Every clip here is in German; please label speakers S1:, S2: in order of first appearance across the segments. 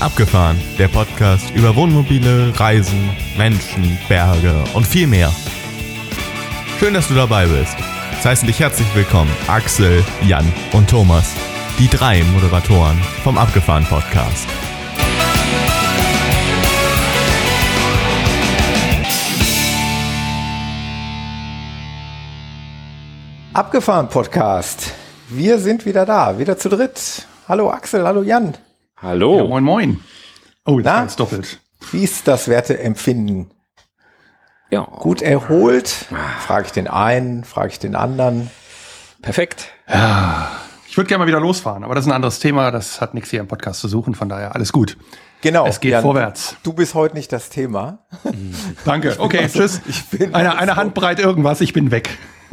S1: Abgefahren, der Podcast über Wohnmobile, Reisen, Menschen, Berge und viel mehr. Schön, dass du dabei bist. Es heißen dich herzlich willkommen Axel, Jan und Thomas, die drei Moderatoren vom Abgefahren Podcast.
S2: Abgefahren Podcast. Wir sind wieder da, wieder zu dritt. Hallo Axel, hallo Jan.
S3: Hallo.
S4: Ja, moin, moin. Oh, jetzt doppelt.
S2: Wie ist das Werteempfinden?
S3: Ja,
S2: Gut erholt? Frage ich den einen, frage ich den anderen.
S3: perfekt.
S4: Ich würde gerne mal wieder losfahren, aber das ist ein anderes Thema. Das hat nichts hier im Podcast zu suchen. Von daher alles gut.
S2: Genau.
S4: Es geht
S2: Jan,
S4: vorwärts.
S2: Du bist heute nicht das Thema.
S4: Danke. Okay, tschüss.
S2: ich bin
S4: eine,
S2: also-
S4: eine Handbreit irgendwas. Ich bin weg.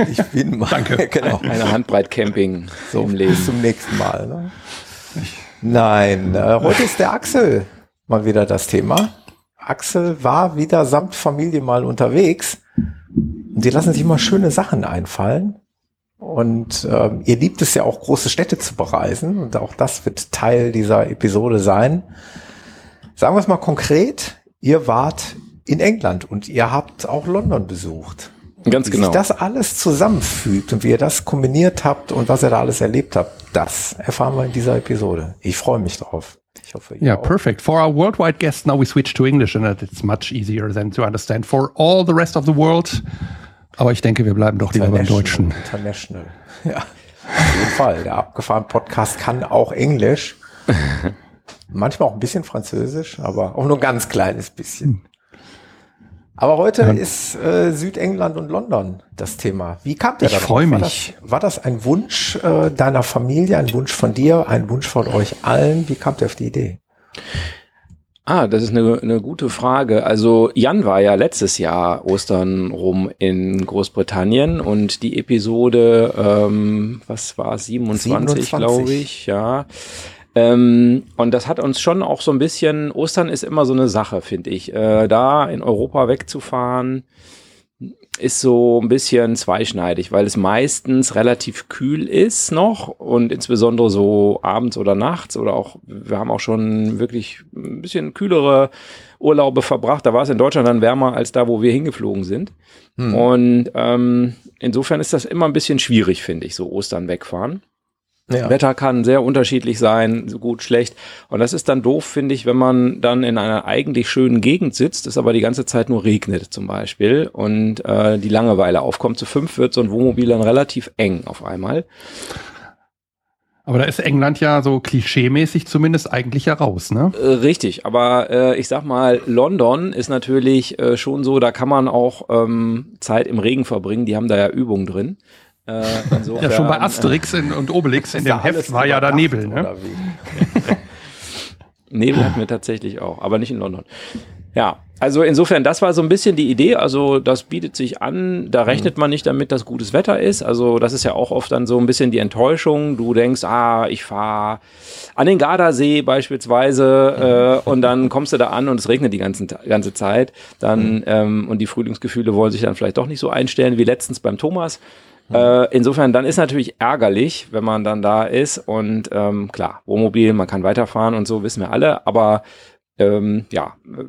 S2: Ich bin mal.
S4: Danke.
S2: genau.
S3: Eine Handbreit Camping so im Leben.
S2: Bis zum nächsten Mal. Ne? Nein, äh, heute ist der Axel mal wieder das Thema. Axel war wieder samt Familie mal unterwegs. Und die lassen sich immer schöne Sachen einfallen. Und ähm, ihr liebt es ja auch, große Städte zu bereisen. Und auch das wird Teil dieser Episode sein. Sagen wir es mal konkret. Ihr wart in England und ihr habt auch London besucht.
S3: Ganz
S2: Wie
S3: genau.
S2: sich das alles zusammenfügt und wie ihr das kombiniert habt und was ihr da alles erlebt habt, das erfahren wir in dieser Episode. Ich freue mich drauf. Ich hoffe, ihr
S4: Yeah,
S2: auch.
S4: perfect. For our worldwide guests, now we switch to English and it's much easier than to understand for all the rest of the world. Aber ich denke, wir bleiben doch lieber beim Deutschen.
S2: International. Ja, auf jeden Fall. Der abgefahren Podcast kann auch Englisch. Manchmal auch ein bisschen Französisch, aber auch nur ein ganz kleines bisschen. Aber heute ist äh, Südengland und London das Thema. Wie kam der
S4: Ich
S2: darauf?
S4: freu
S2: War
S4: mich.
S2: das, war das ein Wunsch äh, deiner Familie, ein Wunsch von dir, ein Wunsch von euch allen? Wie kam der auf die Idee?
S3: Ah, das ist eine, eine gute Frage. Also Jan war ja letztes Jahr Ostern rum in Großbritannien und die Episode, ähm, was war es, 27,
S2: 27.
S3: glaube ich, ja. Ähm, und das hat uns schon auch so ein bisschen, Ostern ist immer so eine Sache, finde ich. Äh, da in Europa wegzufahren, ist so ein bisschen zweischneidig, weil es meistens relativ kühl ist noch und insbesondere so abends oder nachts oder auch, wir haben auch schon wirklich ein bisschen kühlere Urlaube verbracht. Da war es in Deutschland dann wärmer als da, wo wir hingeflogen sind. Und ähm, insofern ist das immer ein bisschen schwierig, finde ich, so Ostern wegfahren.
S2: Ja.
S3: Wetter kann sehr unterschiedlich sein, so gut, schlecht. Und das ist dann doof, finde ich, wenn man dann in einer eigentlich schönen Gegend sitzt, es aber die ganze Zeit nur regnet zum Beispiel und äh, die Langeweile aufkommt. Zu fünf wird so ein Wohnmobil dann relativ eng auf einmal.
S4: Aber da ist England ja so klischeemäßig zumindest eigentlich ja raus, ne?
S3: Äh, richtig, aber äh, ich sag mal, London ist natürlich äh, schon so, da kann man auch ähm, Zeit im Regen verbringen, die haben da ja Übungen drin. Äh,
S4: Ja, schon bei Asterix in, und Obelix in dem Heft war ja da Nebel, ne?
S3: Nebel hatten wir tatsächlich auch, aber nicht in London. Ja, also insofern, das war so ein bisschen die Idee. Also das bietet sich an, da rechnet man nicht damit, dass gutes Wetter ist. Also das ist ja auch oft dann so ein bisschen die Enttäuschung. Du denkst, ah, ich fahre an den Gardasee beispielsweise äh, und dann kommst du da an und es regnet die ganzen, ganze Zeit. Dann ähm, und die Frühlingsgefühle wollen sich dann vielleicht doch nicht so einstellen wie letztens beim Thomas. Äh, insofern, dann ist natürlich ärgerlich, wenn man dann da ist und ähm, klar, Wohnmobil, man kann weiterfahren und so, wissen wir alle, aber ähm, ja, äh,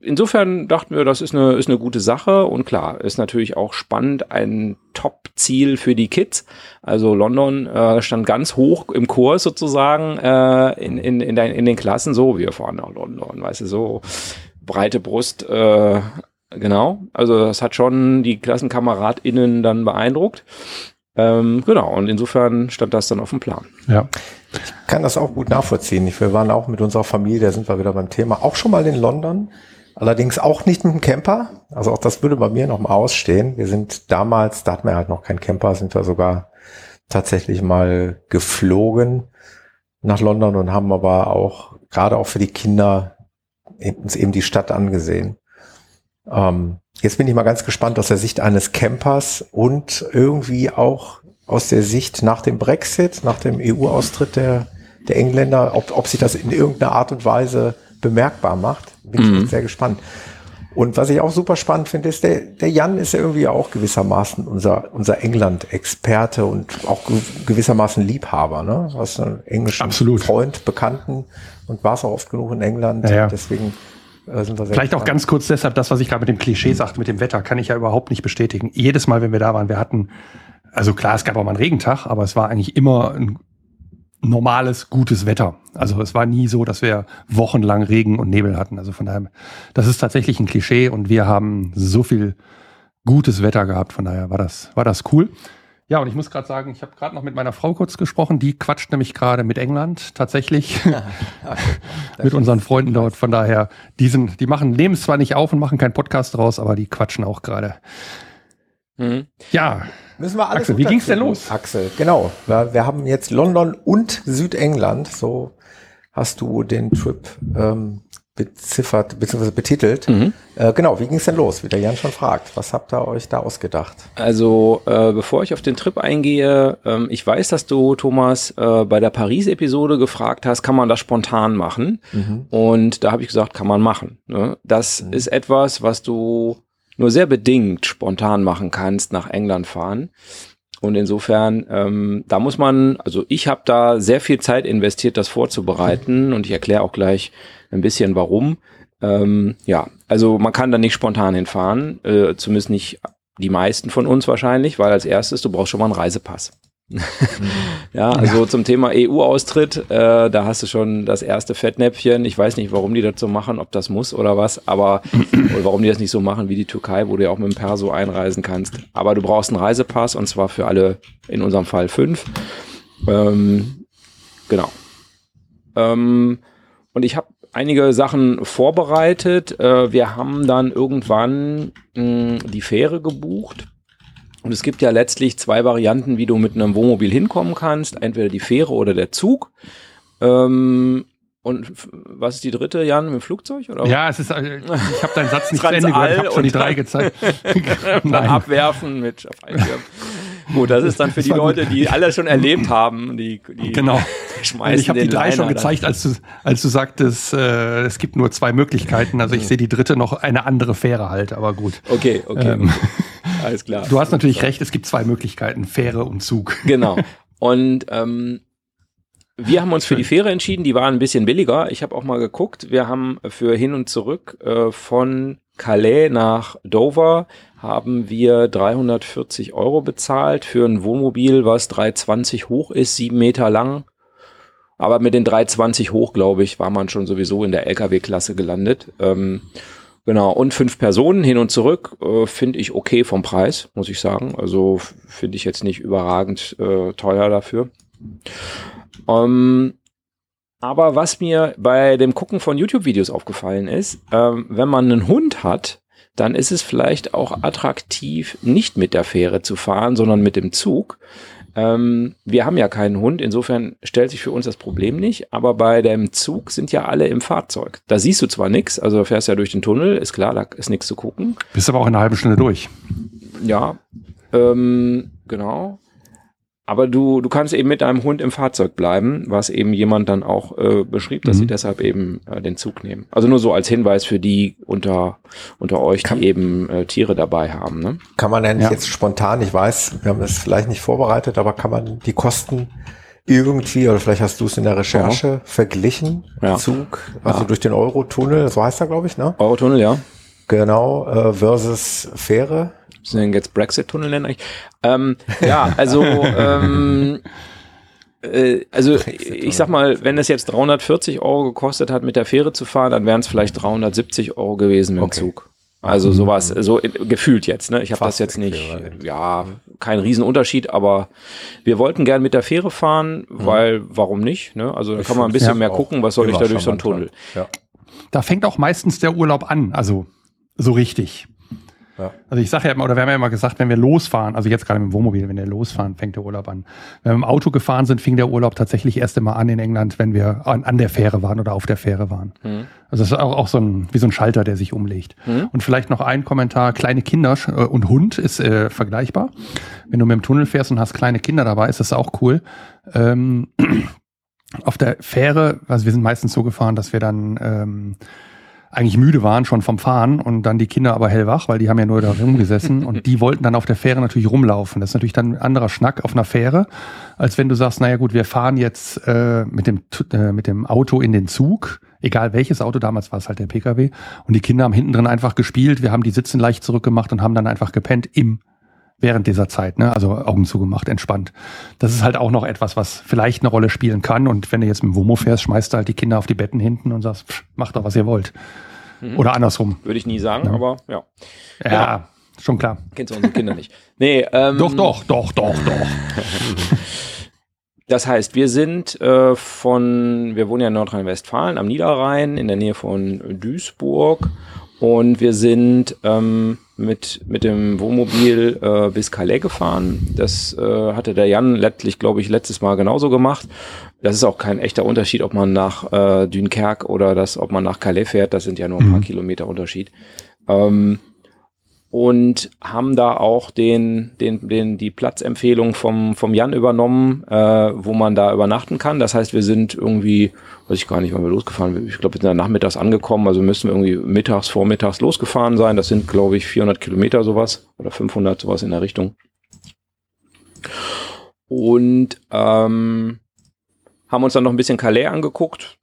S3: insofern dachten wir, das ist eine, ist eine gute Sache und klar, ist natürlich auch spannend, ein Top-Ziel für die Kids. Also London äh, stand ganz hoch im Kurs sozusagen äh, in, in, in, den, in den Klassen, so, wir fahren nach London, weißt du, so breite Brust, äh, Genau, also das hat schon die KlassenkameradInnen dann beeindruckt. Ähm, genau, und insofern stand das dann auf dem Plan.
S4: Ja.
S2: kann das auch gut nachvollziehen. Ich- Wir waren auch mit unserer Familie, da sind wir wieder beim Thema, auch schon mal in London. Allerdings auch nicht mit dem Camper. Also auch das würde bei mir noch mal ausstehen. Wir sind damals, da hatten wir halt noch keinen Camper, sind wir sogar tatsächlich mal geflogen nach London und haben aber auch, gerade auch für die Kinder, uns eben die Stadt angesehen. Ähm, jetzt bin ich mal ganz gespannt aus der Sicht eines Campers und irgendwie auch aus der Sicht nach dem Brexit, nach dem EU-Austritt der, der Engländer, ob, ob sich das in irgendeiner Art und Weise bemerkbar macht. Bin ich
S3: Mhm.
S2: jetzt sehr gespannt. Und was ich auch super spannend finde, ist, der, der Jan ist ja irgendwie auch gewissermaßen unser, unser England-Experte und auch gewissermaßen Liebhaber, ne? Du hast einen englischen
S4: Absolut.
S2: Freund, Bekannten und warst auch oft genug in England.
S4: Ja, ja.
S2: Deswegen
S4: Vielleicht auch ganz kurz deshalb, das, was ich gerade mit dem Klischee sagte, mit dem Wetter, kann ich ja überhaupt nicht bestätigen. Jedes Mal, wenn wir da waren, wir hatten, also klar, es gab auch mal einen Regentag, aber es war eigentlich immer ein normales, gutes Wetter. Also es war nie so, dass wir wochenlang Regen und Nebel hatten. Also von daher, das ist tatsächlich ein Klischee und wir haben so viel gutes Wetter gehabt. Von daher war das, war das cool. Ja, und ich muss gerade sagen, ich habe gerade noch mit meiner Frau kurz gesprochen. Die quatscht nämlich gerade mit England tatsächlich. mit unseren Freunden dort. Von daher, die, sind, die machen, nehmen es zwar nicht auf und machen keinen Podcast draus, aber die quatschen auch gerade.
S3: Mhm.
S4: Ja,
S2: Müssen wir alles
S4: Axel, wie ging's denn los?
S2: Axel, genau. Wir, wir haben jetzt London und Südengland. So hast du den Trip ähm, beziffert bzw. betitelt.
S3: Mhm.
S2: Äh, genau, wie ging's denn los? Wie der Jan schon fragt. Was habt ihr euch da ausgedacht?
S3: Also, äh, bevor ich auf den Trip eingehe, ähm, ich weiß, dass du, Thomas, äh, bei der Paris-Episode gefragt hast, kann man das spontan machen? Und da habe ich gesagt, kann man machen. Ne? Das ist etwas, was du nur sehr bedingt spontan machen kannst, nach England fahren. Und insofern, ähm, da muss man, also ich habe da sehr viel Zeit investiert, das vorzubereiten und ich erkläre auch gleich ein bisschen warum. Ähm, ja, also man kann da nicht spontan hinfahren, äh, zumindest nicht die meisten von uns wahrscheinlich, weil als erstes, du brauchst schon mal einen Reisepass. Ja, also zum Thema EU-Austritt, äh, da hast du schon das erste Fettnäpfchen. Ich weiß nicht, warum die das so machen, ob das muss oder was, aber oder warum die das nicht so machen wie die Türkei, wo du ja auch mit dem Perso einreisen kannst. Aber du brauchst einen Reisepass und zwar für alle, in unserem Fall fünf. Ähm, genau. Ähm, und ich habe einige Sachen vorbereitet. Äh, wir haben dann irgendwann mh, die Fähre gebucht. Und es gibt ja letztlich zwei Varianten, wie du mit einem Wohnmobil hinkommen kannst. Entweder die Fähre oder der Zug. Ähm, und was ist die dritte, Jan, mit dem Flugzeug? Oder?
S4: ja, es ist, äh, ich habe deinen Satz nicht zu Ende gehört. Ich habe schon die drei gezeigt.
S3: Dann abwerfen mit. Gut, das ist dann für die Leute, die alles schon erlebt haben. Die, die
S4: Genau.
S3: schmeißen
S4: ich habe die drei schon
S3: Liner
S4: gezeigt, als du, als du sagtest, äh, es gibt nur zwei Möglichkeiten. Also ich sehe die dritte noch eine andere Fähre halt, aber gut.
S3: Okay, okay,
S4: Ähm,
S3: okay. Alles klar.
S4: Du hast natürlich recht, es gibt zwei Möglichkeiten, Fähre und Zug.
S3: Genau. Und ähm, wir haben uns für die Fähre entschieden, die waren ein bisschen billiger. Ich habe auch mal geguckt. Wir haben für hin und zurück äh, von Calais nach Dover haben wir 340 Euro bezahlt für ein Wohnmobil, was 320 hoch ist, sieben Meter lang. Aber mit den 320 hoch, glaube ich, war man schon sowieso in der LKW-Klasse gelandet. Ähm, genau, und fünf Personen hin und zurück äh, finde ich okay vom Preis, muss ich sagen. Also finde ich jetzt nicht überragend äh, teuer dafür. Ähm, aber was mir bei dem Gucken von YouTube-Videos aufgefallen ist, ähm, wenn man einen Hund hat, dann ist es vielleicht auch attraktiv, nicht mit der Fähre zu fahren, sondern mit dem Zug. Ähm, wir haben ja keinen Hund, insofern stellt sich für uns das Problem nicht, aber bei dem Zug sind ja alle im Fahrzeug. Da siehst du zwar nichts, also du fährst ja durch den Tunnel, ist klar, da ist nichts zu gucken.
S4: Bist aber auch in einer halben Stunde durch.
S3: Ja, ähm, genau. Aber du, du kannst eben mit deinem Hund im Fahrzeug bleiben, was eben jemand dann auch äh, beschrieb, dass
S4: Mhm.
S3: sie deshalb eben äh, den Zug nehmen. Also nur so als Hinweis für die unter, unter euch, die eben äh, Tiere dabei haben. Ne?
S2: Kann man ja nicht
S4: Ja.
S2: jetzt spontan, ich weiß, wir haben das vielleicht nicht vorbereitet, aber kann man die Kosten irgendwie, oder vielleicht hast du es in der Recherche verglichen,
S3: Ja.
S2: Zug, also
S3: Ja.
S2: durch den Eurotunnel, so heißt er, glaube ich, ne?
S3: Eurotunnel, ja.
S2: Genau, äh, versus Fähre.
S3: Müssen wir den jetzt Brexit-Tunnel nennen eigentlich? Ähm, ja, also, ähm, äh, also ich sag mal, wenn es jetzt 340 Euro gekostet hat, mit der Fähre zu fahren, dann wären es vielleicht 370 Euro gewesen mit dem
S2: Okay.
S3: Zug. Also sowas, so in- gefühlt jetzt, ne? Ich habe das jetzt nicht, ja, kein Riesenunterschied, aber wir wollten gern mit der Fähre fahren, weil, warum nicht, ne? Also da kann man ein bisschen mehr gucken, was soll ich da durch so einen. Tunnel?
S2: Ja.
S4: Da fängt auch meistens der Urlaub an, also so richtig.
S2: Ja.
S4: Also ich sage ja immer, oder wir haben ja immer gesagt, wenn wir losfahren, also jetzt gerade mit dem Wohnmobil, wenn wir losfahren, fängt der Urlaub an. Wenn wir im Auto gefahren sind, fing der Urlaub tatsächlich erst immer an in England, wenn wir an, an der Fähre waren oder auf der Fähre waren.
S3: Mhm.
S4: Also das ist auch, auch so ein, wie so ein Schalter, der sich umlegt.
S3: Mhm.
S4: Und vielleicht noch ein Kommentar, kleine Kinder äh, und Hund ist äh, vergleichbar. Wenn du mit dem Tunnel fährst und hast kleine Kinder dabei, ist das auch cool. Ähm, auf der Fähre, also wir sind meistens so gefahren, dass wir dann ähm, eigentlich müde waren schon vom Fahren und dann die Kinder aber hellwach, weil die haben ja nur da rumgesessen und die wollten dann auf der Fähre natürlich rumlaufen. Das ist natürlich dann ein anderer Schnack auf einer Fähre, als wenn du sagst, naja gut, wir fahren jetzt äh, mit, dem, äh, mit dem Auto in den Zug, egal welches Auto, damals war es halt der Pkw und die Kinder haben hinten drin einfach gespielt, wir haben die Sitzen leicht zurückgemacht und haben dann einfach gepennt im während dieser Zeit, ne? Also Augen zugemacht, entspannt. Das ist halt auch noch etwas, was vielleicht eine Rolle spielen kann. Und wenn du jetzt mit dem Womo fährst, schmeißt du halt die Kinder auf die Betten hinten und sagst, pff, macht doch, was ihr wollt. Mhm. Oder andersrum.
S3: Würde ich nie sagen, ja. aber ja.
S4: Ja, ja. schon klar.
S3: Kennst du unsere Kinder nicht. Nee,
S4: ähm, doch, doch, doch, doch, doch.
S3: Das heißt, wir sind äh, von, wir wohnen ja in Nordrhein-Westfalen am Niederrhein in der Nähe von Duisburg und wir sind ähm, mit, mit dem Wohnmobil äh, bis Calais gefahren. Das äh, hatte der Jan letztlich, glaube ich, letztes Mal genauso gemacht. Das ist auch kein echter Unterschied, ob man nach äh, Dunkerque oder das, ob man nach Calais fährt. Das sind ja nur ein paar mhm. Kilometer Unterschied. Ähm, und haben da auch den, den, den, die Platzempfehlung vom, vom Jan übernommen, äh, wo man da übernachten kann. Das heißt, wir sind irgendwie, weiß ich gar nicht, wann wir losgefahren Ich glaube, wir sind dann nachmittags angekommen, also müssen wir irgendwie mittags, vormittags losgefahren sein. Das sind, glaube ich, 400 Kilometer sowas oder 500 sowas in der Richtung. Und ähm, haben uns dann noch ein bisschen Calais angeguckt.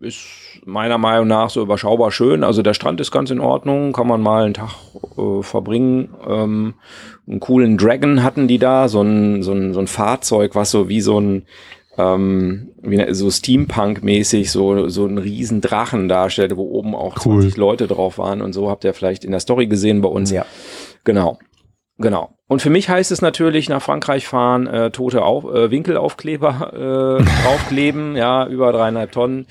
S3: Ist meiner Meinung nach so überschaubar schön. Also der Strand ist ganz in Ordnung, kann man mal einen Tag äh, verbringen. Ähm, einen coolen Dragon hatten die da, so ein, so ein, so ein Fahrzeug, was so wie so ein ähm, wie so Steampunk-mäßig so, so einen riesen Drachen darstellte, wo oben auch cool. 20 Leute drauf waren und so habt ihr vielleicht in der Story gesehen bei uns.
S2: Ja.
S3: Genau. Genau. Und für mich heißt es natürlich nach Frankreich fahren, äh, tote Auf, äh, Winkelaufkleber äh, draufkleben, ja, über dreieinhalb Tonnen.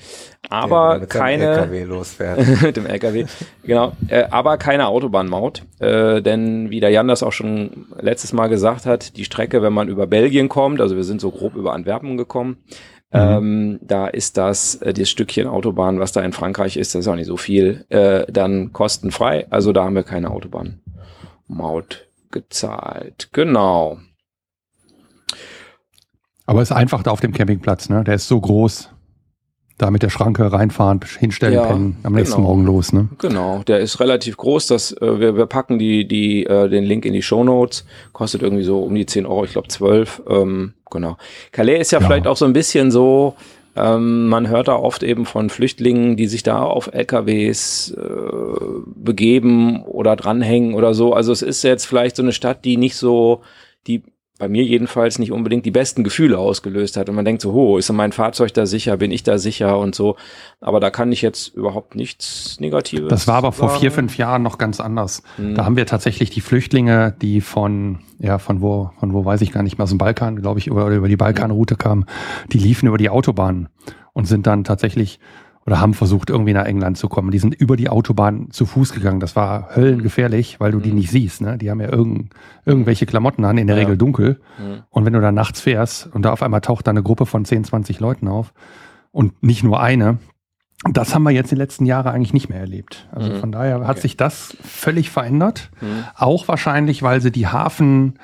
S3: Aber ja, mit keine.
S2: LKW losfährt.
S3: mit dem LKW, genau. Äh, aber keine Autobahnmaut. Äh, denn wie der Jan das auch schon letztes Mal gesagt hat, die Strecke, wenn man über Belgien kommt, also wir sind so grob über Antwerpen gekommen, Mhm. Ähm, da ist das, äh, das Stückchen Autobahn, was da in Frankreich ist, das ist auch nicht so viel, äh, dann kostenfrei. Also da haben wir keine Autobahnmaut gezahlt. Genau.
S4: Aber es ist einfach da auf dem Campingplatz, ne? Der ist so groß. Da mit der Schranke reinfahren, hinstellen, ja, pennen, am nächsten genau. Morgen los, ne?
S3: Genau, der ist relativ groß. Das, äh, wir, wir packen die, die, äh, den Link in die Show Notes. Kostet irgendwie so um die 10 Euro, ich glaube 12. Ähm, genau. Calais ist ja, ja vielleicht auch so ein bisschen so, ähm, man hört da oft eben von Flüchtlingen, die sich da auf LKWs äh, begeben oder dranhängen oder so. Also es ist jetzt vielleicht so eine Stadt, die nicht so, die bei mir jedenfalls nicht unbedingt die besten Gefühle ausgelöst hat. Und man denkt so, ho, ist mein Fahrzeug da sicher, bin ich da sicher und so. Aber da kann ich jetzt überhaupt nichts Negatives.
S4: Das war aber vor vier, fünf Jahren noch ganz anders. Hm. Da haben wir tatsächlich die Flüchtlinge, die von, ja, von wo, von wo weiß ich gar nicht mehr, aus dem Balkan, glaube ich, über, über die Balkanroute kamen, die liefen über die Autobahn und sind dann tatsächlich oder haben versucht, irgendwie nach England zu kommen. Die sind über die Autobahn zu Fuß gegangen. Das war höllengefährlich, weil du die mhm. nicht siehst. Ne? Die haben ja irgend, irgendwelche Klamotten an, in der ja. Regel dunkel. Mhm. Und wenn du da nachts fährst und da auf einmal taucht da eine Gruppe von 10, 20 Leuten auf und nicht nur eine, das haben wir jetzt die letzten Jahre eigentlich nicht mehr erlebt. Also mhm. von daher hat okay. sich das völlig verändert. Mhm. Auch wahrscheinlich, weil sie die Hafen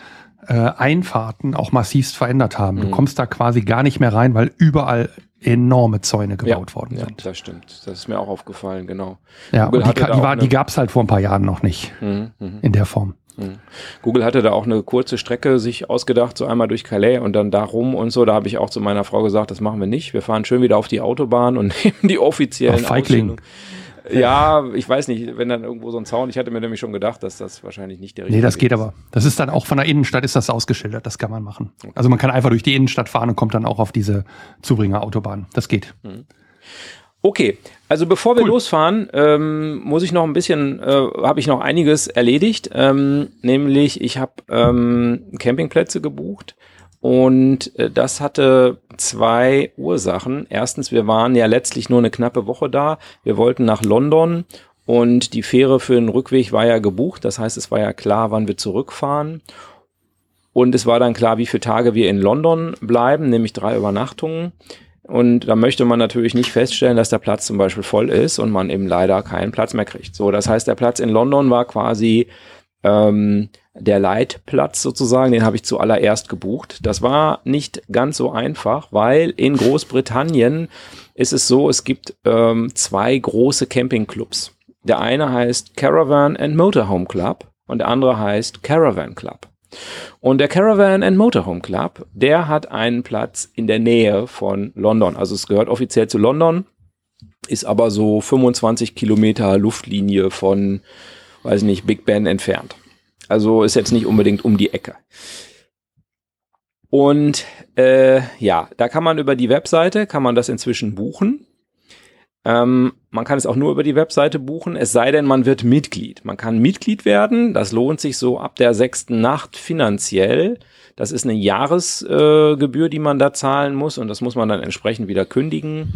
S4: äh, Einfahrten auch massivst verändert haben. Du mhm. kommst da quasi gar nicht mehr rein, weil überall enorme Zäune gebaut
S3: ja,
S4: worden sind.
S3: Ja, das stimmt. Das ist mir auch aufgefallen, genau.
S4: Ja, Google und die, die, war, die gab es halt vor ein paar Jahren noch nicht mhm, mh. in der Form.
S3: Mhm. Google hatte da auch eine kurze Strecke sich ausgedacht, so einmal durch Calais und dann da rum und so. Da habe ich auch zu meiner Frau gesagt, das machen wir nicht. Wir fahren schön wieder auf die Autobahn und nehmen die offiziellen
S4: Feigling.
S3: Ja, ich weiß nicht, wenn dann irgendwo so ein Zaun, ich hatte mir nämlich schon gedacht, dass das wahrscheinlich nicht der
S4: richtige Nee, das geht ist. aber. Das ist dann auch von der Innenstadt ist das ausgeschildert, das kann man machen. Okay. Also man kann einfach durch die Innenstadt fahren und kommt dann auch auf diese Zubringer-Autobahn. Das geht. Mhm.
S3: Okay, also bevor wir cool. losfahren, ähm, muss ich noch ein bisschen, äh, habe ich noch einiges erledigt. Ähm, nämlich, ich habe ähm, Campingplätze gebucht und äh, das hatte zwei Ursachen. Erstens, wir waren ja letztlich nur eine knappe Woche da. Wir wollten nach London und die Fähre für den Rückweg war ja gebucht. Das heißt, es war ja klar, wann wir zurückfahren. Und es war dann klar, wie viele Tage wir in London bleiben, nämlich drei Übernachtungen. Und da möchte man natürlich nicht feststellen, dass der Platz zum Beispiel voll ist und man eben leider keinen Platz mehr kriegt. So, das heißt, der Platz in London war quasi ähm, der Leitplatz sozusagen, den habe ich zuallererst gebucht. Das war nicht ganz so einfach, weil in Großbritannien ist es so, es gibt ähm, zwei große Campingclubs. Der eine heißt Caravan and Motorhome Club und der andere heißt Caravan Club. Und der Caravan and Motorhome Club, der hat einen Platz in der Nähe von London. Also es gehört offiziell zu London, ist aber so 25 Kilometer Luftlinie von, weiß nicht, Big Ben entfernt. Also ist jetzt nicht unbedingt um die Ecke. Und äh, ja, da kann man über die Webseite, kann man das inzwischen buchen. Ähm, man kann es auch nur über die Webseite buchen, es sei denn, man wird Mitglied. Man kann Mitglied werden, das lohnt sich so ab der sechsten Nacht finanziell. Das ist eine Jahresgebühr, äh, die man da zahlen muss und das muss man dann entsprechend wieder kündigen.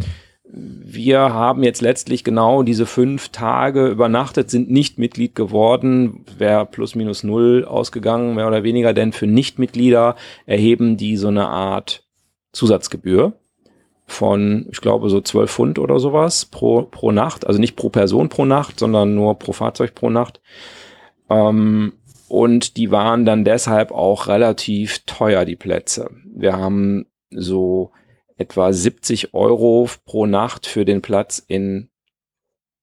S3: Wir haben jetzt letztlich genau diese fünf Tage übernachtet, sind nicht Mitglied geworden, wäre plus minus null ausgegangen, mehr oder weniger, denn für Nichtmitglieder erheben die so eine Art Zusatzgebühr von, ich glaube, so 12 Pfund oder sowas pro, pro Nacht. Also nicht pro Person pro Nacht, sondern nur pro Fahrzeug pro Nacht. Ähm, und die waren dann deshalb auch relativ teuer, die Plätze. Wir haben so etwa 70 Euro pro Nacht für den Platz in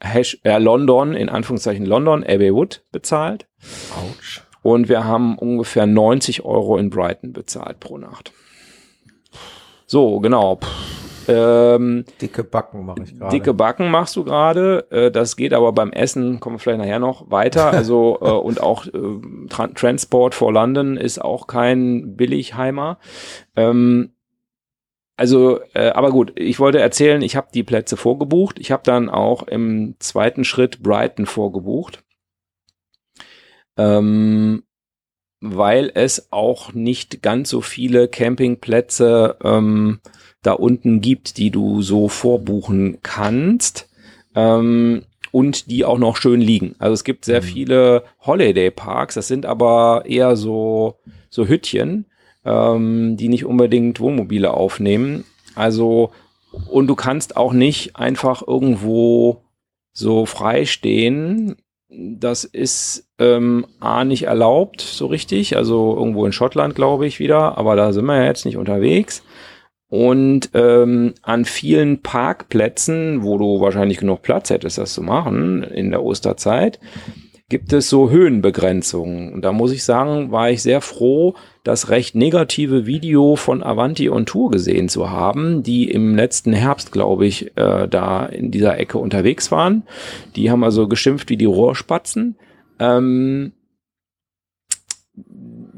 S3: Hash, äh, London, in Anführungszeichen London, Abbey Wood bezahlt. Autsch. Und wir haben ungefähr 90 Euro in Brighton bezahlt pro Nacht. So, genau.
S2: Ähm, dicke Backen mache ich gerade.
S3: Dicke Backen machst du gerade. Äh, das geht aber beim Essen, kommen wir vielleicht nachher noch weiter. Also äh, und auch äh, Tra Transport for London ist auch kein Billigheimer. Ähm, also, äh, aber gut, ich wollte erzählen, ich habe die Plätze vorgebucht. Ich habe dann auch im zweiten Schritt Brighton vorgebucht. Ähm, weil es auch nicht ganz so viele Campingplätze ähm, da unten gibt, die du so vorbuchen kannst. Ähm, und die auch noch schön liegen. Also es gibt sehr mhm. viele Holiday Parks, das sind aber eher so, so Hüttchen ähm, die nicht unbedingt Wohnmobile aufnehmen. Also, und du kannst auch nicht einfach irgendwo so frei stehen. Das ist ähm, A nicht erlaubt, so richtig. Also irgendwo in Schottland, glaube ich, wieder, aber da sind wir ja jetzt nicht unterwegs. Und ähm, an vielen Parkplätzen, wo du wahrscheinlich genug Platz hättest, das zu machen in der Osterzeit, gibt es so Höhenbegrenzungen. Und da muss ich sagen, war ich sehr froh, das recht negative Video von Avanti und Tour gesehen zu haben, die im letzten Herbst, glaube ich, äh, da in dieser Ecke unterwegs waren. Die haben also geschimpft wie die Rohrspatzen. Ähm,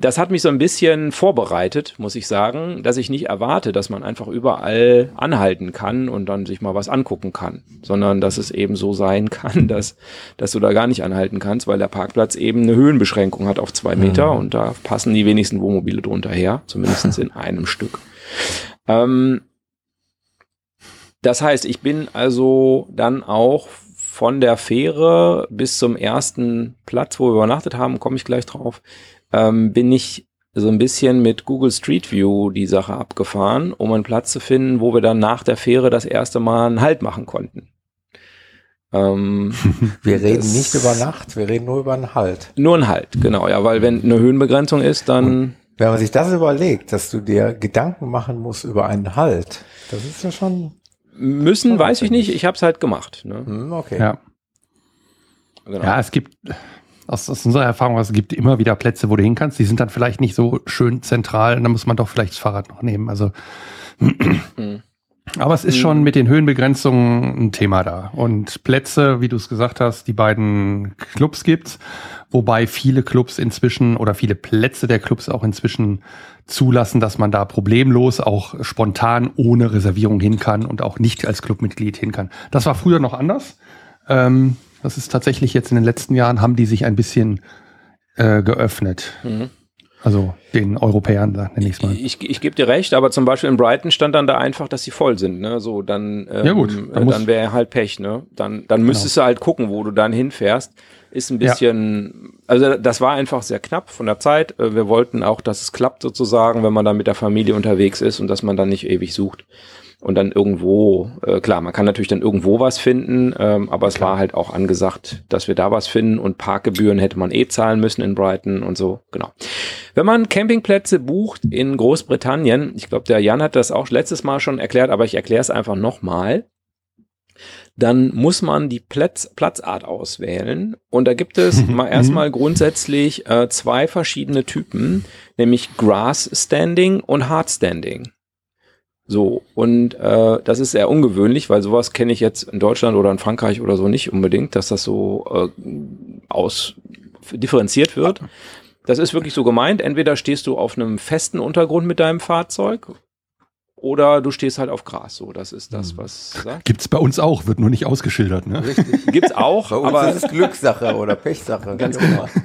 S3: das hat mich so ein bisschen vorbereitet, muss ich sagen, dass ich nicht erwarte, dass man einfach überall anhalten kann und dann sich mal was angucken kann, sondern dass es eben so sein kann, dass, dass du da gar nicht anhalten kannst, weil der Parkplatz eben eine Höhenbeschränkung hat auf zwei Meter mhm. und da passen die wenigsten Wohnmobile drunter her, zumindest in einem Stück. Ähm, das heißt, ich bin also dann auch von der Fähre bis zum ersten Platz, wo wir übernachtet haben, komme ich gleich drauf, ähm, bin ich so ein bisschen mit Google Street View die Sache abgefahren, um einen Platz zu finden, wo wir dann nach der Fähre das erste Mal einen Halt machen konnten.
S2: Ähm, wir reden nicht über Nacht, wir reden nur über einen Halt.
S3: Nur einen Halt, genau, ja, weil wenn eine Höhenbegrenzung ist, dann. Und
S2: wenn man sich das überlegt, dass du dir Gedanken machen musst über einen Halt, das ist ja schon.
S3: Müssen, weiß ich nicht, ich habe es halt gemacht. Ne?
S4: Hm, okay. Ja. Genau. Ja, es gibt, aus, aus unserer Erfahrung, es gibt immer wieder Plätze, wo du hin kannst. Die sind dann vielleicht nicht so schön zentral. Und dann muss man doch vielleicht das Fahrrad noch nehmen. Also, mhm. aber es ist schon mit den Höhenbegrenzungen ein Thema da. Und Plätze, wie du es gesagt hast, die beiden Clubs gibt's, wobei viele Clubs inzwischen oder viele Plätze der Clubs auch inzwischen zulassen, dass man da problemlos auch spontan ohne Reservierung hin kann und auch nicht als Clubmitglied hin kann. Das war früher noch anders. Ähm, das ist tatsächlich jetzt in den letzten Jahren haben die sich ein bisschen äh, geöffnet. Mhm. Also den Europäern, nenne ich es mal.
S3: Ich, ich, ich gebe dir recht, aber zum Beispiel in Brighton stand dann da einfach, dass sie voll sind. Ne? So, dann, ähm, ja gut, dann, äh, dann wäre halt Pech. Ne? Dann, dann müsstest genau. du halt gucken, wo du dann hinfährst. ist ein bisschen, also das war einfach sehr knapp von der Zeit. Äh, Wir wollten auch, dass es klappt sozusagen, wenn man dann mit der Familie unterwegs ist und dass man dann nicht ewig sucht und dann irgendwo, äh, klar, man kann natürlich dann irgendwo was finden, ähm, aber es war halt auch angesagt, dass wir da was finden und Parkgebühren hätte man eh zahlen müssen in Brighton und so, genau. Wenn man Campingplätze bucht in Großbritannien, ich glaube, der Jan hat das auch letztes Mal schon erklärt, aber ich erkläre es einfach nochmal dann muss man die Platz, Platzart auswählen. Und da gibt es mal erstmal grundsätzlich äh, zwei verschiedene Typen, nämlich Grass Standing und Hard Standing. So, und äh, das ist sehr ungewöhnlich, weil sowas kenne ich jetzt in Deutschland oder in Frankreich oder so nicht unbedingt, dass das so äh, aus differenziert wird. Das ist wirklich so gemeint. Entweder stehst du auf einem festen Untergrund mit deinem Fahrzeug oder du stehst halt auf Gras. So, das ist das, was sagt.
S4: Gibt's bei uns auch, wird nur nicht ausgeschildert. Ne?
S2: Richtig.
S3: Gibt's auch,
S2: Bei uns
S3: aber
S2: ist es Glückssache oder Pechsache.
S3: Ganz
S2: immer.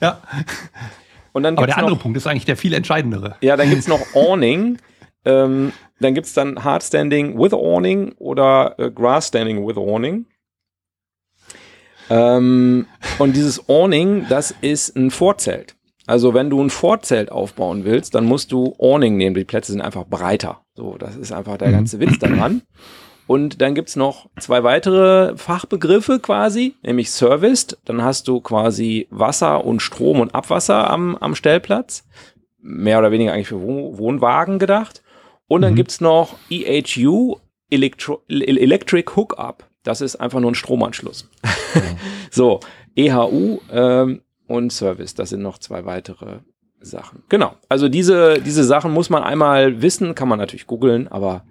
S4: Ja.
S3: und dann
S4: Aber der andere
S3: noch,
S4: Punkt ist eigentlich der viel entscheidendere.
S3: ja, dann gibt's noch Awning. Ähm, dann gibt's dann Hard Standing with Awning oder äh, Grass Standing with Awning. Ähm, und dieses Awning, das ist ein Vorzelt. Also wenn du ein Vorzelt aufbauen willst, dann musst du Awning nehmen. Die Plätze sind einfach breiter. So, das ist einfach der ganze Witz daran. Und dann gibt's noch zwei weitere Fachbegriffe quasi, nämlich Serviced. Dann hast du quasi Wasser und Strom und Abwasser am, am Stellplatz. Mehr oder weniger eigentlich für Wohn Wohnwagen gedacht. Und dann
S4: Mhm.
S3: gibt's noch EHU, Electro El- Electric Hookup. Das ist einfach nur ein Stromanschluss. so, EHU ähm, und Service, das sind noch zwei weitere Sachen. Genau, also diese, diese Sachen muss man einmal wissen, kann man natürlich googeln, aber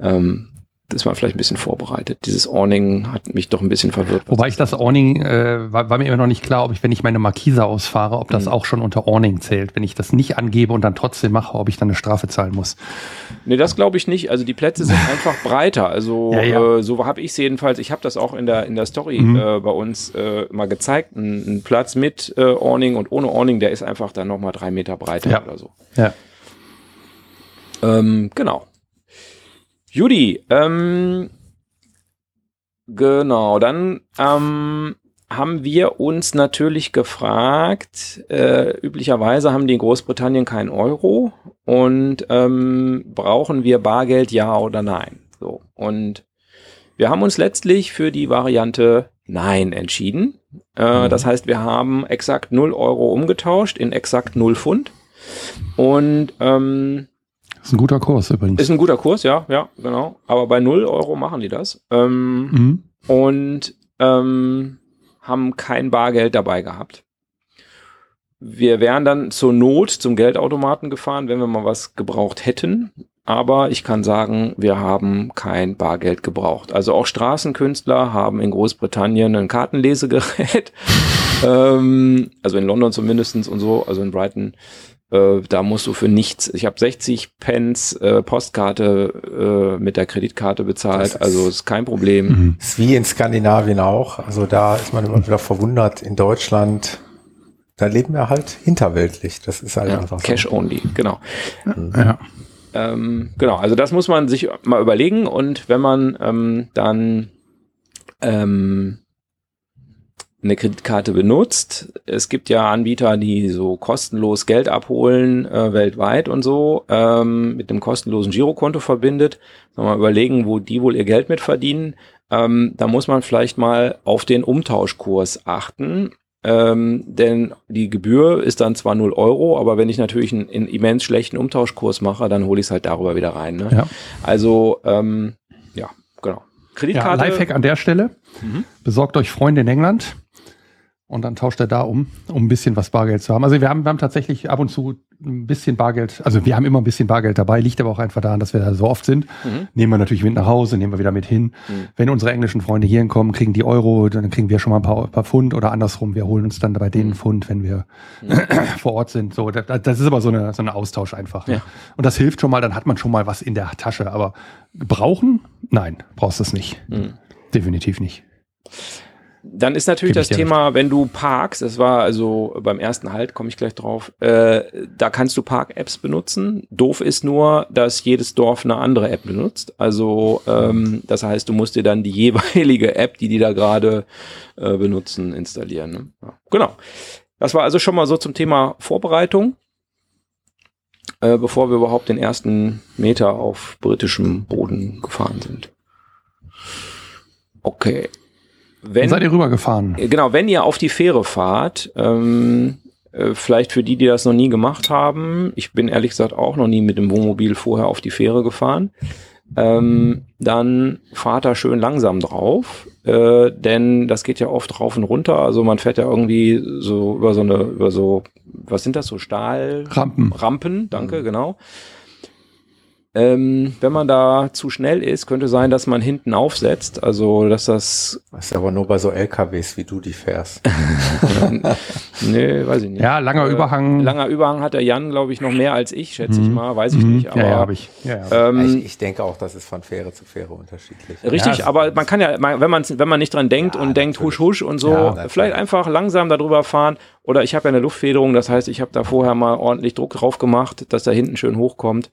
S3: ähm, das war vielleicht ein bisschen vorbereitet. Dieses Awning hat mich doch ein bisschen verwirrt.
S4: Wobei ich das Awning, äh, war, war mir immer noch nicht klar, ob ich, wenn ich meine Markise ausfahre, ob das
S3: Mhm.
S4: auch schon unter Awning zählt. Wenn ich das nicht angebe und dann trotzdem mache, ob ich dann eine Strafe zahlen muss.
S3: Nee, das glaube ich nicht. Also die Plätze sind einfach breiter. Also
S4: Ja, ja.
S3: Äh, so habe ich es jedenfalls. Ich habe das auch in der in der Story
S4: Mhm.
S3: äh, bei uns äh, mal gezeigt. Ein, ein Platz mit äh, Awning und ohne Awning, der ist einfach dann nochmal drei Meter breiter
S4: Ja.
S3: oder so.
S4: Ja.
S3: Ähm, genau. Judy, ähm, genau, dann ähm, haben wir uns natürlich gefragt, äh, üblicherweise haben die in Großbritannien keinen Euro und ähm, brauchen wir Bargeld, ja oder nein? So, und wir haben uns letztlich für die Variante Nein entschieden. Äh, Das heißt, wir haben exakt 0 Euro umgetauscht in exakt 0 Pfund. Und ähm,
S4: ist ein guter Kurs übrigens.
S3: ist ein guter Kurs, ja, ja, genau. Aber bei 0 Euro machen die das. Ähm,
S4: mhm.
S3: und ähm, haben kein Bargeld dabei gehabt. Wir wären dann zur Not zum Geldautomaten gefahren, wenn wir mal was gebraucht hätten. Aber ich kann sagen, wir haben kein Bargeld gebraucht. Also auch Straßenkünstler haben in Großbritannien ein Kartenlesegerät. ähm, also in London zumindestens und so, also in Brighton. Äh, da musst du für nichts. Ich habe 60 Pence äh, Postkarte äh, mit der Kreditkarte bezahlt.
S2: ist-
S3: Also ist kein Problem.
S4: Mhm.
S2: Ist wie in Skandinavien auch. Also da ist man immer wieder verwundert. In Deutschland, da leben wir halt hinterweltlich. Das ist halt
S3: Ja,
S2: einfach
S3: Cash
S2: so.
S3: only, genau.
S4: Ja.
S3: Ähm, genau, also das muss man sich mal überlegen und wenn man ähm, dann ähm, eine Kreditkarte benutzt, es gibt ja Anbieter, die so kostenlos Geld abholen äh, weltweit und so, ähm, mit einem kostenlosen Girokonto verbindet, mal überlegen, wo die wohl ihr Geld mit verdienen. Ähm, da muss man vielleicht mal auf den Umtauschkurs achten. Ähm, denn die Gebühr ist dann zwar 0 Euro, aber wenn ich natürlich einen, einen immens schlechten Umtauschkurs mache, dann hole ich es halt darüber wieder rein. Ne?
S4: Ja.
S3: Also, ähm, ja, genau.
S4: Ja,
S3: Kreditkarte.
S4: Lifehack an der Stelle.
S3: Mhm.
S4: Besorgt euch Freunde in England und dann tauscht er da um, um ein bisschen was Bargeld zu haben. Also wir haben, wir haben tatsächlich ab und zu ein bisschen Bargeld, also wir haben immer ein bisschen Bargeld dabei, liegt aber auch einfach daran, dass wir da so oft sind.
S3: Mhm.
S4: Nehmen wir natürlich mit nach Hause, nehmen wir wieder mit hin.
S3: Mhm.
S4: Wenn unsere englischen Freunde hierhin kommen, kriegen die Euro, dann kriegen wir schon mal ein paar, paar Pfund oder andersrum, wir holen uns dann bei denen
S3: Mhm.
S4: Pfund, wenn wir vor Ort sind. So, das, das ist aber so eine, so ein Austausch einfach. Ne?
S3: Ja.
S4: Und das hilft schon mal, dann hat man schon mal was in der Tasche. Aber brauchen? Nein, brauchst du es nicht.
S3: Mhm.
S4: Definitiv nicht.
S3: Dann ist natürlich das Thema, wenn du parkst, das war also beim ersten Halt, komme ich gleich drauf, äh, da kannst du Park-Apps benutzen. Doof ist nur, dass jedes Dorf eine andere App benutzt. Also ähm, das heißt, du musst dir dann die jeweilige App, die die da gerade äh, benutzen, installieren. Ne? Ja, genau. Das war also schon mal so zum Thema Vorbereitung, äh, bevor wir überhaupt den ersten Meter auf britischem Boden gefahren sind. Okay.
S4: Dann
S3: Wenn,
S4: seid ihr rübergefahren.
S3: Genau, wenn ihr auf die Fähre fahrt, ähm, äh, vielleicht für die, die das noch nie gemacht haben, ich bin ehrlich gesagt auch noch nie mit dem Wohnmobil vorher auf die Fähre gefahren, ähm, dann fahrt da schön langsam drauf, äh, denn das geht ja oft rauf und runter, also man fährt ja irgendwie so über so eine, über so, was sind das, so Stahl...
S4: Rampen.
S3: Rampen, danke, genau. Ähm, wenn man da zu schnell ist, könnte sein, dass man hinten aufsetzt, also dass das
S2: Das ist aber nur bei so LKWs, wie du die fährst.
S3: Nee, weiß ich nicht.
S4: Ja, langer
S3: Äh,
S4: Überhang.
S3: Langer Überhang hat der Jan, glaube ich, noch mehr als ich, schätze ich
S4: Mhm.
S3: mal. Weiß ich
S4: Mhm.
S3: nicht. Aber,
S4: ja, ja, habe ich. Ja, ja.
S3: Ähm,
S2: ich, ich denke auch, das ist von Fähre zu Fähre unterschiedlich.
S3: Richtig,
S4: Ja,
S3: aber man kann ja, man- wenn man wenn man nicht dran denkt
S2: Ja,
S3: und denkt husch
S2: natürlich.
S3: husch und so, vielleicht einfach langsam darüber fahren. Oder ich habe ja eine Luftfederung, das heißt, ich habe da vorher mal ordentlich Druck drauf gemacht, dass da hinten schön hochkommt.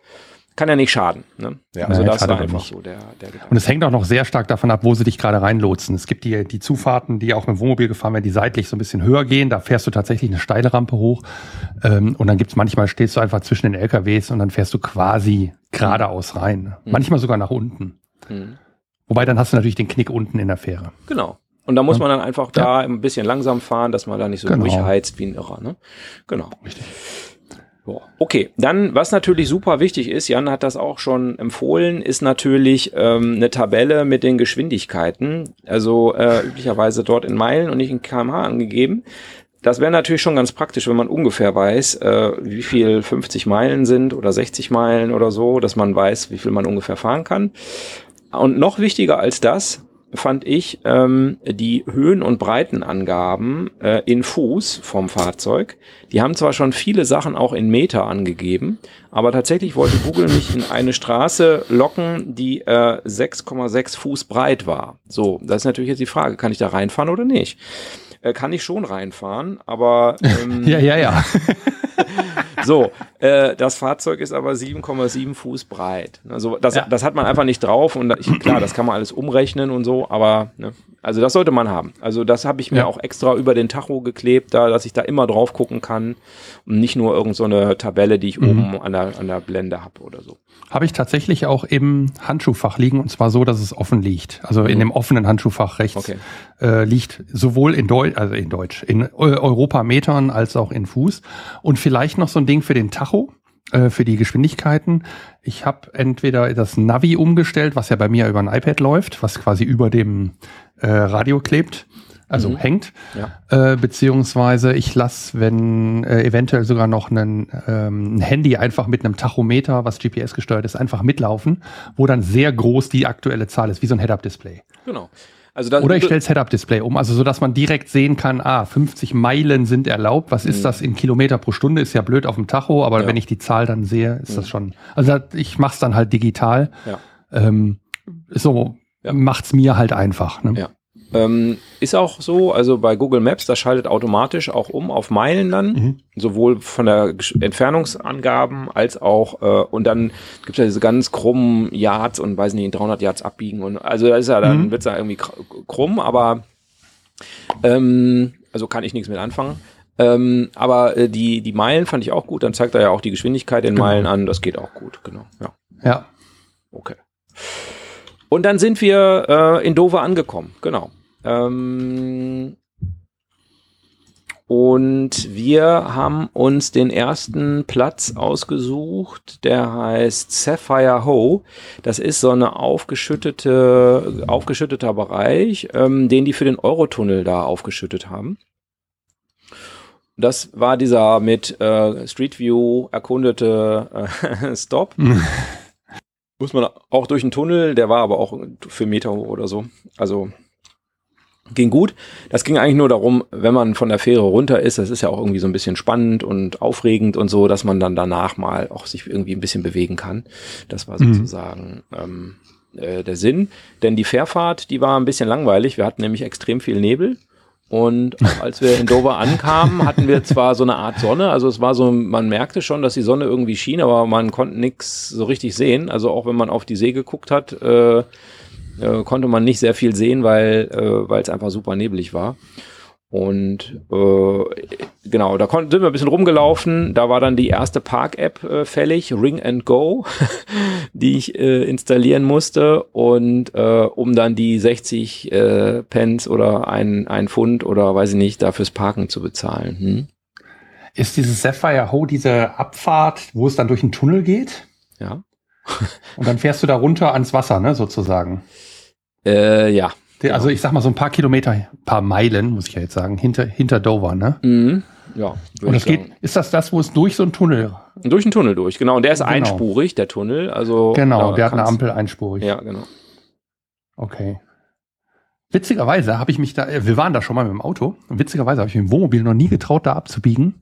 S3: Kann ja nicht schaden. Ne?
S2: Ja,
S3: also
S4: nee,
S3: das war
S4: auch
S3: einfach so der, der Gedanke.
S4: Und es hängt auch noch sehr stark davon ab, wo sie dich gerade reinlotsen. Es gibt die, die Zufahrten, die auch mit dem Wohnmobil gefahren werden, die seitlich so ein bisschen höher gehen. Da fährst du tatsächlich eine steile Rampe hoch. Ähm, und dann gibt's manchmal, stehst du einfach zwischen den LKWs und dann fährst du quasi geradeaus rein. Manchmal sogar nach unten.
S3: Mhm.
S4: Wobei dann hast du natürlich den Knick unten in der Fähre.
S3: Genau. Und da muss
S4: Ja.
S3: man dann einfach da ein bisschen langsam fahren, dass man da nicht so
S4: Genau.
S3: durchheizt wie ein Irrer. Ne? Genau.
S4: Richtig.
S3: Okay, dann, was natürlich super wichtig ist, Jan hat das auch schon empfohlen, ist natürlich ähm, eine Tabelle mit den Geschwindigkeiten. Also äh, üblicherweise dort in Meilen und nicht in kmh angegeben. Das wäre natürlich schon ganz praktisch, wenn man ungefähr weiß, äh, wie viel 50 Meilen sind oder 60 Meilen oder so, dass man weiß, wie viel man ungefähr fahren kann. Und noch wichtiger als das fand ich ähm, die Höhen- und Breitenangaben äh, in Fuß vom Fahrzeug. Die haben zwar schon viele Sachen auch in Meter angegeben, aber tatsächlich wollte Google mich in eine Straße locken, die äh, 6,6 Fuß breit war. So, das ist natürlich jetzt die Frage, kann ich da reinfahren oder nicht? Äh, kann ich schon reinfahren, aber ähm,
S4: Ja, ja, ja.
S3: so, äh, das Fahrzeug ist aber 7,7 Fuß breit. Also das,
S4: Ja.
S3: das hat man einfach nicht drauf und ich, klar, das kann man alles umrechnen und so, aber ne, also das sollte man haben. Also das habe ich mir
S4: Ja.
S3: auch extra über den Tacho geklebt, da, dass ich da immer drauf gucken kann und nicht nur irgend so eine Tabelle, die ich
S4: Mhm.
S3: oben an der, an der Blende habe oder so.
S4: Habe ich tatsächlich auch im Handschuhfach liegen und zwar so, dass es offen liegt. Also in dem offenen Handschuhfach rechts
S3: Okay.
S4: äh, liegt sowohl in Deutsch, also in Deutsch, in Eu Europametern als auch in Fuß. Und vielleicht noch so ein Ding für den Tacho, äh, für die Geschwindigkeiten. Ich habe entweder das Navi umgestellt, was ja bei mir über ein iPad läuft, was quasi über dem äh, Radio klebt. Also
S3: Mhm.
S4: hängt,
S3: Ja.
S4: äh, beziehungsweise ich lasse, wenn äh, eventuell sogar noch einen, ähm, ein Handy einfach mit einem Tachometer, was GPS gesteuert ist, einfach mitlaufen, wo dann sehr groß die aktuelle Zahl ist, wie so ein Head-Up-Display.
S3: Genau. Also das,
S4: Oder ich stelle das Head-Up-Display um, also so, dass man direkt sehen kann, ah, 50 Meilen sind erlaubt. Was ist
S3: Mhm.
S4: das in Kilometer pro Stunde? Ist ja blöd auf dem Tacho, aber
S3: Ja.
S4: wenn ich die Zahl dann sehe, ist das
S3: Mhm.
S4: schon. Also ich mache es dann halt digital.
S3: Ja.
S4: Ähm, so
S3: Ja.
S4: macht's mir halt einfach. Ne?
S3: Ja. Ähm, ist auch so, also bei Google Maps, das schaltet automatisch auch um auf Meilen dann,
S4: Mhm.
S3: sowohl von der Entfernungsangaben als auch, äh, und dann gibt es ja diese ganz krummen Yards und weiß nicht, 300 Yards abbiegen und also da ist ja dann,
S4: Mhm.
S3: wird's ja irgendwie kr- krumm, aber ähm, also kann ich nichts mit anfangen. Ähm, aber äh, die, die Meilen fand ich auch gut, dann zeigt er ja auch die Geschwindigkeit in
S4: Genau.
S3: Meilen an, das geht auch gut, genau, ja.
S4: Ja.
S3: Okay. Und dann sind wir äh, in Dover angekommen, genau. Ähm, und wir haben uns den ersten Platz ausgesucht, der heißt Sapphire Hoe. Das ist so eine aufgeschüttete, aufgeschütteter Bereich, ähm, den die für den Eurotunnel da aufgeschüttet haben. Das war dieser mit äh, Street View erkundete äh, Stop. Muss man auch durch den Tunnel, der war aber auch für Meter hoch oder so. Also ging gut. Das ging eigentlich nur darum, wenn man von der Fähre runter ist, das ist ja auch irgendwie so ein bisschen spannend und aufregend und so, dass man dann danach mal auch sich irgendwie ein bisschen bewegen kann. Das war
S4: Mhm.
S3: sozusagen ähm, äh, der Sinn. Denn die Fährfahrt, die war ein bisschen langweilig. Wir hatten nämlich extrem viel Nebel. Und auch als wir in Dover ankamen, hatten wir zwar so eine Art Sonne, also es war so, man merkte schon, dass die Sonne irgendwie schien, aber man konnte nichts so richtig sehen. Also auch wenn man auf die See geguckt hat, äh, äh, konnte man nicht sehr viel sehen, weil äh, weil es einfach super neblig war. Und äh, genau, da sind wir ein bisschen rumgelaufen. Da war dann die erste Park-App äh, fällig, Ring and Go, die ich äh, installieren musste. Und äh, um dann die 60 äh, Pence oder ein, ein Pfund oder weiß ich nicht, dafür Parken zu bezahlen. Hm?
S4: Ist dieses Sapphire Ho diese Abfahrt, wo es dann durch einen Tunnel geht?
S3: Ja.
S4: Und dann fährst du da runter ans Wasser, ne, sozusagen.
S3: Äh, ja,
S4: Der- Also ich sag mal so ein paar Kilometer, paar Meilen, muss ich ja jetzt sagen, hinter, hinter Dover, ne?
S3: Mhm. Ja,
S4: Und das geht, ist das das, wo es durch so einen Tunnel?
S3: durch den Tunnel durch, genau. Und der ist
S4: Genau.
S3: einspurig, der Tunnel. Also
S4: Genau, der hat eine Ampel einspurig.
S3: Ja, genau.
S4: Okay. Witzigerweise habe ich mich da, äh, wir waren da schon mal mit dem Auto, witzigerweise habe ich mich im Wohnmobil noch nie getraut, da abzubiegen,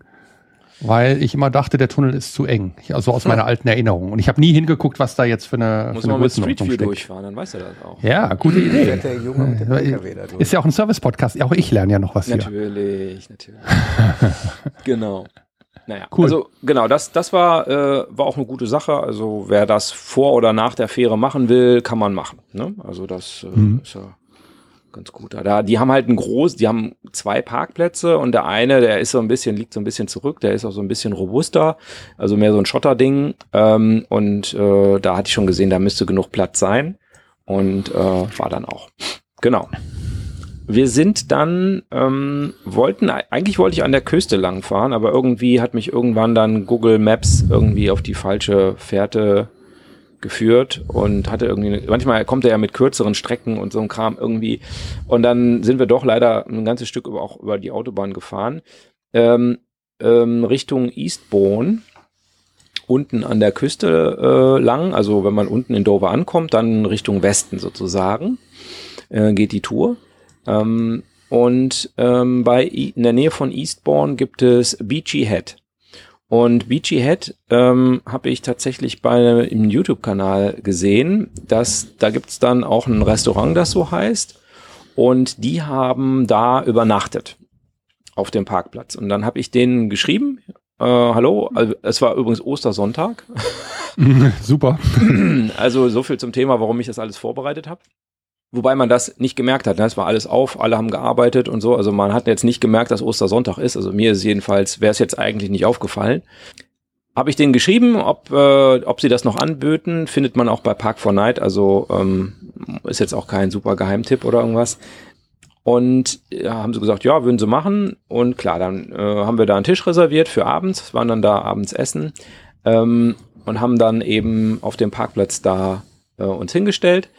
S4: weil ich immer dachte, der Tunnel ist zu eng. Also aus meiner alten Erinnerung. Und ich habe nie hingeguckt, was da jetzt für eine,
S3: Muss
S4: für eine
S3: man mit Street View durchfahren, dann weiß er das auch.
S4: Ja, gute Idee.
S2: Der Junge mit dem LKW da durch.
S4: Ist ja auch ein Service-Podcast. Auch ich lerne ja noch was hier.
S3: Natürlich, natürlich. genau. Naja,
S4: Cool.
S3: also genau, das, das war, äh, war auch eine gute Sache. Also wer das vor oder nach der Fähre machen will, kann man machen. Ne? Also das äh,
S4: Mhm.
S3: ist ja ganz gut. Da, die haben halt ein groß, die haben zwei Parkplätze und der eine, der ist so ein bisschen, liegt so ein bisschen zurück, der ist auch so ein bisschen robuster, also mehr so ein Schotterding. Ähm, und äh, da hatte ich schon gesehen, da müsste genug Platz sein. Und äh, war dann auch. Genau. Wir sind dann, ähm, wollten, eigentlich wollte ich an der Küste lang fahren, aber irgendwie hat mich irgendwann dann Google Maps irgendwie auf die falsche Fährte geführt und hatte irgendwie, manchmal kommt er ja mit kürzeren Strecken und so ein Kram irgendwie. Und dann sind wir doch leider ein ganzes Stück über, auch über die Autobahn gefahren. Ähm, ähm, Richtung Eastbourne, unten an der Küste äh, lang, also wenn man unten in Dover ankommt, dann Richtung Westen sozusagen, äh, geht die Tour. Ähm, und ähm, bei in der Nähe von Eastbourne gibt es Beachy Head. Und Beachy Head ähm, habe ich tatsächlich bei im YouTube-Kanal gesehen, dass da gibt's dann auch ein Restaurant, das so heißt. Und die haben da übernachtet auf dem Parkplatz. Und dann habe ich denen geschrieben, äh, hallo, es war übrigens Ostersonntag.
S4: Super.
S3: Also so viel zum Thema, warum ich das alles vorbereitet habe. Wobei man das nicht gemerkt hat. Ne? Es war alles auf, alle haben gearbeitet und so. Also man hat jetzt nicht gemerkt, dass Ostersonntag ist. Also mir ist jedenfalls, wäre es jetzt eigentlich nicht aufgefallen. Habe ich denen geschrieben, ob, äh, ob sie das noch anböten. Findet man auch bei Park for Night. Also ähm, ist jetzt auch kein super Geheimtipp oder irgendwas. Und ja, haben sie gesagt, ja, würden sie machen. Und klar, dann äh, haben wir da einen Tisch reserviert für abends, waren dann da abends essen ähm, und haben dann eben auf dem Parkplatz da äh, uns hingestellt.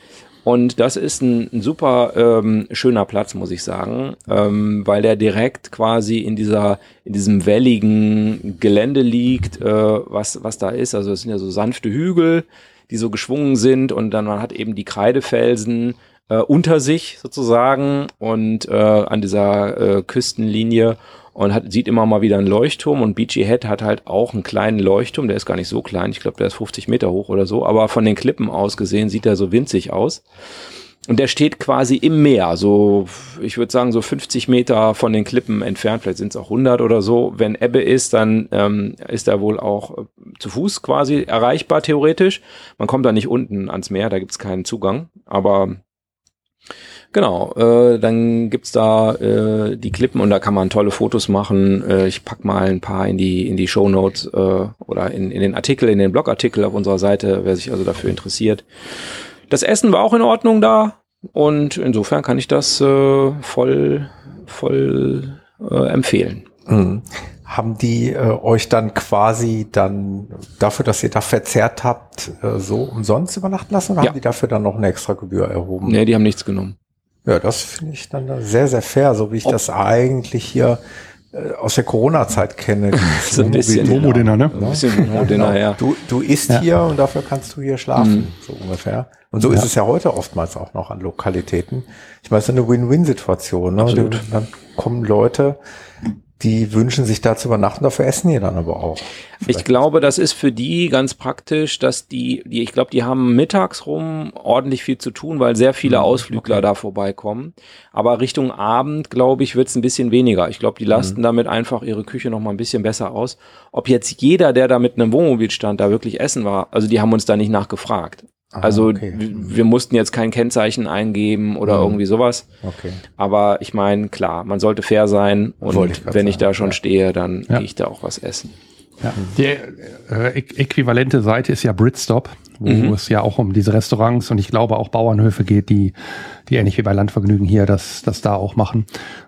S3: Und das ist ein, ein super ähm, schöner Platz, muss ich sagen, ähm, weil der direkt quasi in dieser, in diesem welligen Gelände liegt, äh, was, was da ist. Also es sind ja so sanfte Hügel, die so geschwungen sind und dann man hat eben die Kreidefelsen äh, unter sich sozusagen und äh, an dieser äh, Küstenlinie und hat, sieht immer mal wieder einen Leuchtturm und Beachy Head hat halt auch einen kleinen Leuchtturm, der ist gar nicht so klein, ich glaube, der ist 50 Meter hoch oder so, aber von den Klippen aus gesehen sieht er so winzig aus. Und der steht quasi im Meer, so, ich würde sagen, so 50 Meter von den Klippen entfernt, vielleicht sind es auch 100 oder so. Wenn Ebbe ist, dann ähm, ist er wohl auch äh, zu Fuß quasi erreichbar, theoretisch. Man kommt da nicht unten ans Meer, da gibt's keinen Zugang, aber Genau, äh, dann gibt's da äh, die Klippen und da kann man tolle Fotos machen. Äh, ich pack mal ein paar in die in die Show Notes äh, oder in, in den Artikel, in den Blogartikel auf unserer Seite, wer sich also dafür interessiert. Das Essen war auch in Ordnung da und insofern kann ich das äh, voll voll äh, empfehlen.
S2: Mhm. Haben die äh, euch dann quasi dann dafür, dass ihr da verzehrt habt, äh, so umsonst übernachten lassen oder
S3: Ja.
S2: haben die dafür dann noch eine extra Gebühr erhoben?
S3: Nee, die haben nichts genommen.
S2: Ja, das finde ich dann sehr, sehr fair, so wie ich
S3: Ob-
S2: das eigentlich hier äh, aus der Corona-Zeit kenne. dieses
S3: So ein bisschen.
S4: Womo-Dinner, ne?
S3: Ein bisschen
S2: Ja, genau.
S3: ja.
S2: Du, du isst
S4: Ja.
S2: hier und dafür kannst du hier schlafen,
S3: Mhm.
S2: so ungefähr. Und so ist es ja heute oftmals auch noch an Lokalitäten. Ich meine, es ist eine Win-Win-Situation. Ne?
S3: Absolut.
S2: Dann kommen Leute, die wünschen sich da zu übernachten, dafür essen die dann aber auch.
S3: Ich glaube, das ist für die ganz praktisch, dass die, die ich glaube, die haben mittags rum ordentlich viel zu tun, weil sehr viele
S2: Mhm,
S3: Ausflügler
S2: okay.
S3: da vorbeikommen. Aber Richtung Abend, glaube ich, wird es ein bisschen weniger. Ich glaube, die lasten
S2: Mhm.
S3: damit einfach ihre Küche noch mal ein bisschen besser aus. Ob jetzt jeder, der da mit einem Wohnmobil stand, da wirklich essen war, also die haben uns da nicht nachgefragt.
S2: Ah,
S3: also
S2: okay.
S3: wir mussten jetzt kein Kennzeichen eingeben oder
S2: Mhm.
S3: irgendwie sowas.
S2: Okay.
S3: Aber ich meine, klar, man sollte fair sein und
S2: ich
S3: wenn ich
S2: sagen,
S3: da schon
S2: ja.
S3: stehe, dann
S4: Ja.
S3: gehe ich da auch was essen.
S4: Ja. Die äh, äqu- äquivalente Seite ist ja Britstop, wo
S3: Mhm.
S4: es ja auch um diese Restaurants und ich glaube auch Bauernhöfe geht, die, die ähnlich wie bei Landvergnügen hier das, das da auch machen.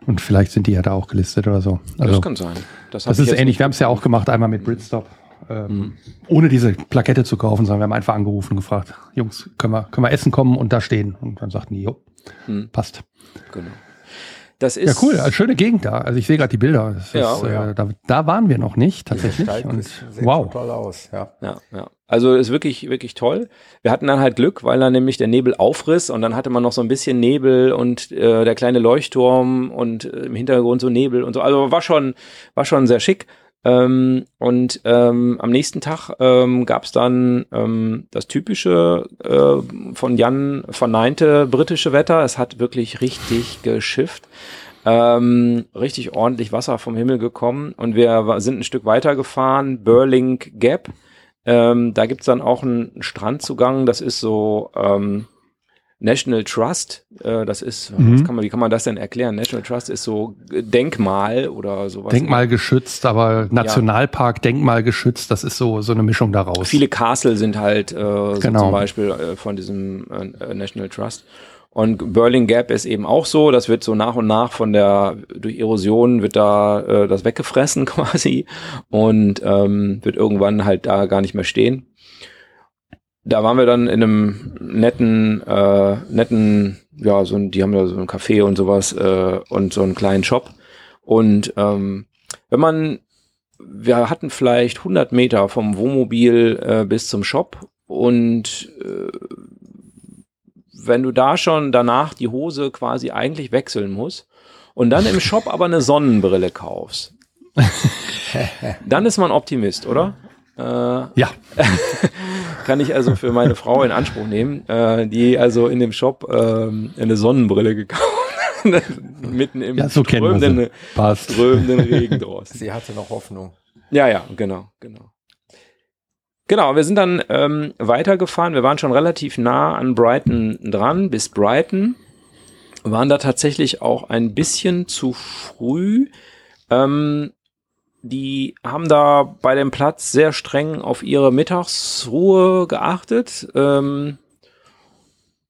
S4: Und vielleicht sind die ja da auch gelistet oder so. Also,
S3: das kann sein. Das,
S4: das
S3: ich
S4: ist ähnlich. Wir haben es ja auch gemacht, einmal mit Britstop. Ähm,
S3: Mhm.
S4: Ohne diese Plakette zu kaufen, sondern wir haben einfach angerufen und gefragt, Jungs, können wir, können wir essen kommen und da stehen? Und dann sagten die, jo,
S3: Mhm.
S4: passt.
S3: Genau. Das
S4: Ja,
S3: ist
S4: cool. Also schöne Gegend da. Also ich sehe gerade die Bilder. Das
S3: Ja,
S4: ist,
S3: oh ja.
S4: Äh, da, da waren wir noch nicht, tatsächlich. Und,
S2: sehen
S4: wow.
S2: toll aus, ja.
S3: Ja, ja. Also ist wirklich, wirklich toll. Wir hatten dann halt Glück, weil dann nämlich der Nebel aufriss und dann hatte man noch so ein bisschen Nebel und äh, der kleine Leuchtturm und äh, im Hintergrund so Nebel und so. Also war schon, war schon sehr schick. Ähm, und ähm, am nächsten Tag ähm, gab es dann ähm, das typische äh, von Jan verneinte britische Wetter. Es hat wirklich richtig geschifft. Ähm, richtig ordentlich Wasser vom Himmel gekommen und wir sind ein Stück weiter gefahren, Burling Gap. Ähm, da gibt's dann auch einen Strandzugang, das ist so ähm, National Trust, äh, das ist,
S4: Mhm.
S3: kann man, wie kann man das denn erklären? National Trust ist so Denkmal oder sowas.
S4: Denkmalgeschützt, aber Nationalpark, Denkmalgeschützt, das ist so, so eine Mischung daraus.
S3: Viele Castle sind halt äh, so
S4: Genau.
S3: zum Beispiel äh, von diesem äh, National Trust. Und Burling Gap ist eben auch so, das wird so nach und nach von der, durch Erosion wird da äh, das weggefressen quasi und ähm, wird irgendwann halt da gar nicht mehr stehen. Da waren wir dann in einem netten, äh, netten, ja, so ein, die haben da so ein Café und sowas äh, und so einen kleinen Shop. Und ähm, wenn man wir hatten vielleicht 100 Meter vom Wohnmobil äh, bis zum Shop und äh, wenn du da schon danach die Hose quasi eigentlich wechseln musst und dann im Shop aber eine Sonnenbrille kaufst, dann ist man Optimist, oder? Äh,
S4: ja,
S3: kann ich also für meine Frau in Anspruch nehmen, äh, die also in dem Shop ähm, eine Sonnenbrille gekauft hat, mitten im
S4: ja, so
S3: strömenden, strömenden Regen draußen.
S2: Sie hatte noch Hoffnung.
S3: Ja, ja, genau, genau. Genau, wir sind dann ähm, weitergefahren. Wir waren schon relativ nah an Brighton dran, bis Brighton. Waren da tatsächlich auch ein bisschen zu früh. Ähm, die haben da bei dem Platz sehr streng auf ihre Mittagsruhe geachtet. Ähm,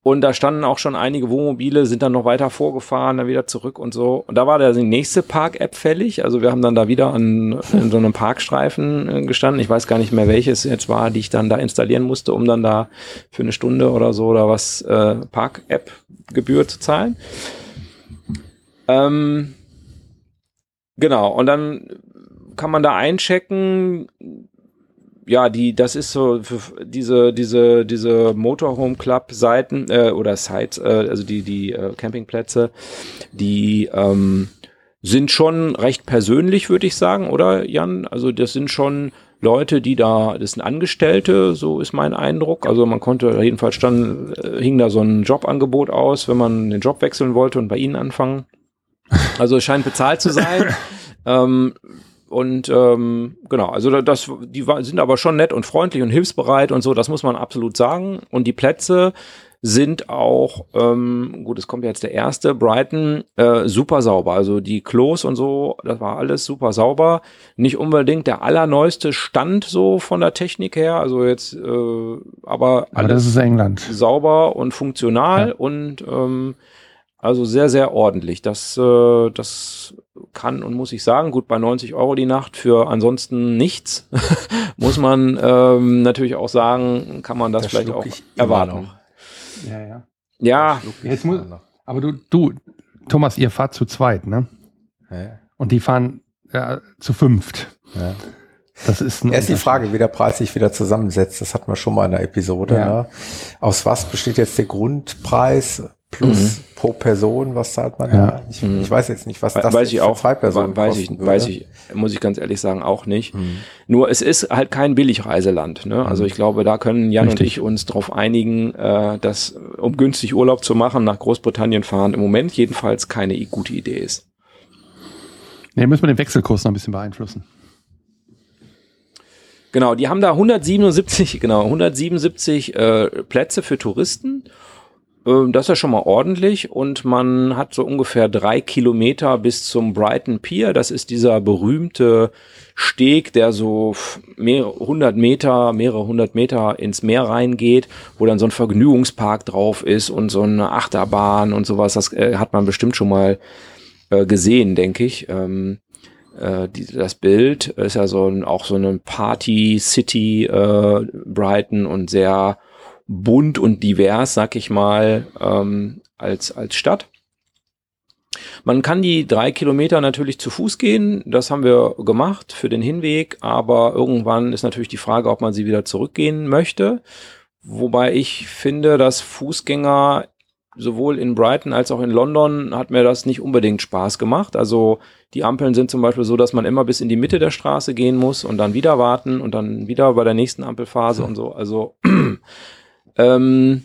S3: und da standen auch schon einige Wohnmobile, sind dann noch weiter vorgefahren, dann wieder zurück und so. Und da war der nächste Park-App fällig. Also wir haben dann da wieder an in so einem Parkstreifen äh, gestanden. Ich weiß gar nicht mehr, welches jetzt war, die ich dann da installieren musste, um dann da für eine Stunde oder so oder was äh, Park-App-Gebühr zu zahlen. Ähm, genau, und dann kann man da einchecken, ja, die, das ist so für diese, diese, diese Motorhome Club Seiten äh, oder Sites, äh, also die, die äh, Campingplätze, die ähm, sind schon recht persönlich, würde ich sagen, oder Jan? Also das sind schon Leute, die da, das sind Angestellte, so ist mein Eindruck. Also man konnte jedenfalls stand, äh, hing da so ein Jobangebot aus, wenn man den Job wechseln wollte und bei ihnen anfangen. Also es scheint bezahlt zu sein. ähm, und ähm, genau, also da- das, die sind aber schon nett und freundlich und hilfsbereit und so, das muss man absolut sagen. Und die Plätze sind auch, ähm, gut, es kommt jetzt der erste, Brighton, äh, super sauber. Also die Klos und so, das war alles super sauber. Nicht unbedingt der allerneueste Stand so von der Technik her, also jetzt, äh, aber
S4: Aber
S3: alles
S4: das ist England.
S3: sauber und funktional
S4: Ja.
S3: und ähm, also sehr, sehr ordentlich. Das, äh, das kann und muss ich sagen, gut bei 90 Euro die Nacht für ansonsten nichts, muss man ähm, natürlich auch sagen, kann man das
S2: Da
S3: vielleicht auch erwarten.
S4: Ja, ja.
S3: Ja,
S4: Jetzt muss-
S2: noch.
S4: Aber du, du, Thomas, ihr fahrt zu zweit, ne?
S2: Ja.
S4: Und die fahren ja, zu fünft.
S2: Ja.
S4: Das ist
S2: Erst die. Frage, wie der Preis sich wieder zusammensetzt. Das hatten wir schon mal in der Episode.
S4: Ja.
S2: Ne? Aus was besteht jetzt der Grundpreis plus mhm. pro Person, was zahlt man
S4: ja.
S2: da? Ich, mhm. ich, weiß jetzt nicht, was das
S3: weiß ich auch,
S2: zwei Personen
S3: weiß ich, würde. weiß ich, muss ich ganz ehrlich sagen, auch nicht. Mhm. Nur es ist halt kein Billigreiseland. Ne? Also mhm. ich glaube, da können Jan Richtig. und ich uns darauf einigen, äh, dass um günstig Urlaub zu machen, nach Großbritannien fahren im Moment jedenfalls keine gute Idee ist.
S4: Nee, müssen wir den Wechselkurs noch ein bisschen beeinflussen.
S3: Genau, die haben da 177, genau, 177 äh, Plätze für Touristen das ist ja schon mal ordentlich und man hat so ungefähr drei Kilometer bis zum Brighton Pier. Das ist dieser berühmte Steg, der so mehrere hundert Meter, mehrere hundert Meter ins Meer reingeht, wo dann so ein Vergnügungspark drauf ist und so eine Achterbahn und sowas. Das äh, hat man bestimmt schon mal äh, gesehen, denke ich. Ähm, äh, die, das Bild ist ja so ein, auch so eine Party City äh, Brighton und sehr bunt und divers, sag ich mal, ähm, als, als Stadt. Man kann die drei Kilometer natürlich zu Fuß gehen. Das haben wir gemacht für den Hinweg. Aber irgendwann ist natürlich die Frage, ob man sie wieder zurückgehen möchte. Wobei ich finde, dass Fußgänger sowohl in Brighton als auch in London hat mir das nicht unbedingt Spaß gemacht. Also die Ampeln sind zum Beispiel so, dass man immer bis in die Mitte der Straße gehen muss und dann wieder warten und dann wieder bei der nächsten Ampelphase und so. Also ähm,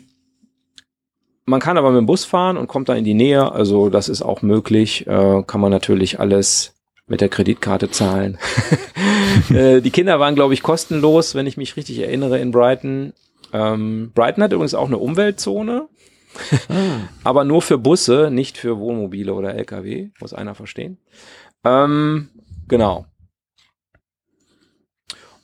S3: man kann aber mit dem Bus fahren und kommt da in die Nähe. Also das ist auch möglich. Äh, kann man natürlich alles mit der Kreditkarte zahlen. äh, die Kinder waren, glaube ich, kostenlos, wenn ich mich richtig erinnere, in Brighton. Ähm, Brighton hat übrigens auch eine Umweltzone. Ah. aber nur für Busse, nicht für Wohnmobile oder LKW, muss einer verstehen. Ähm, genau.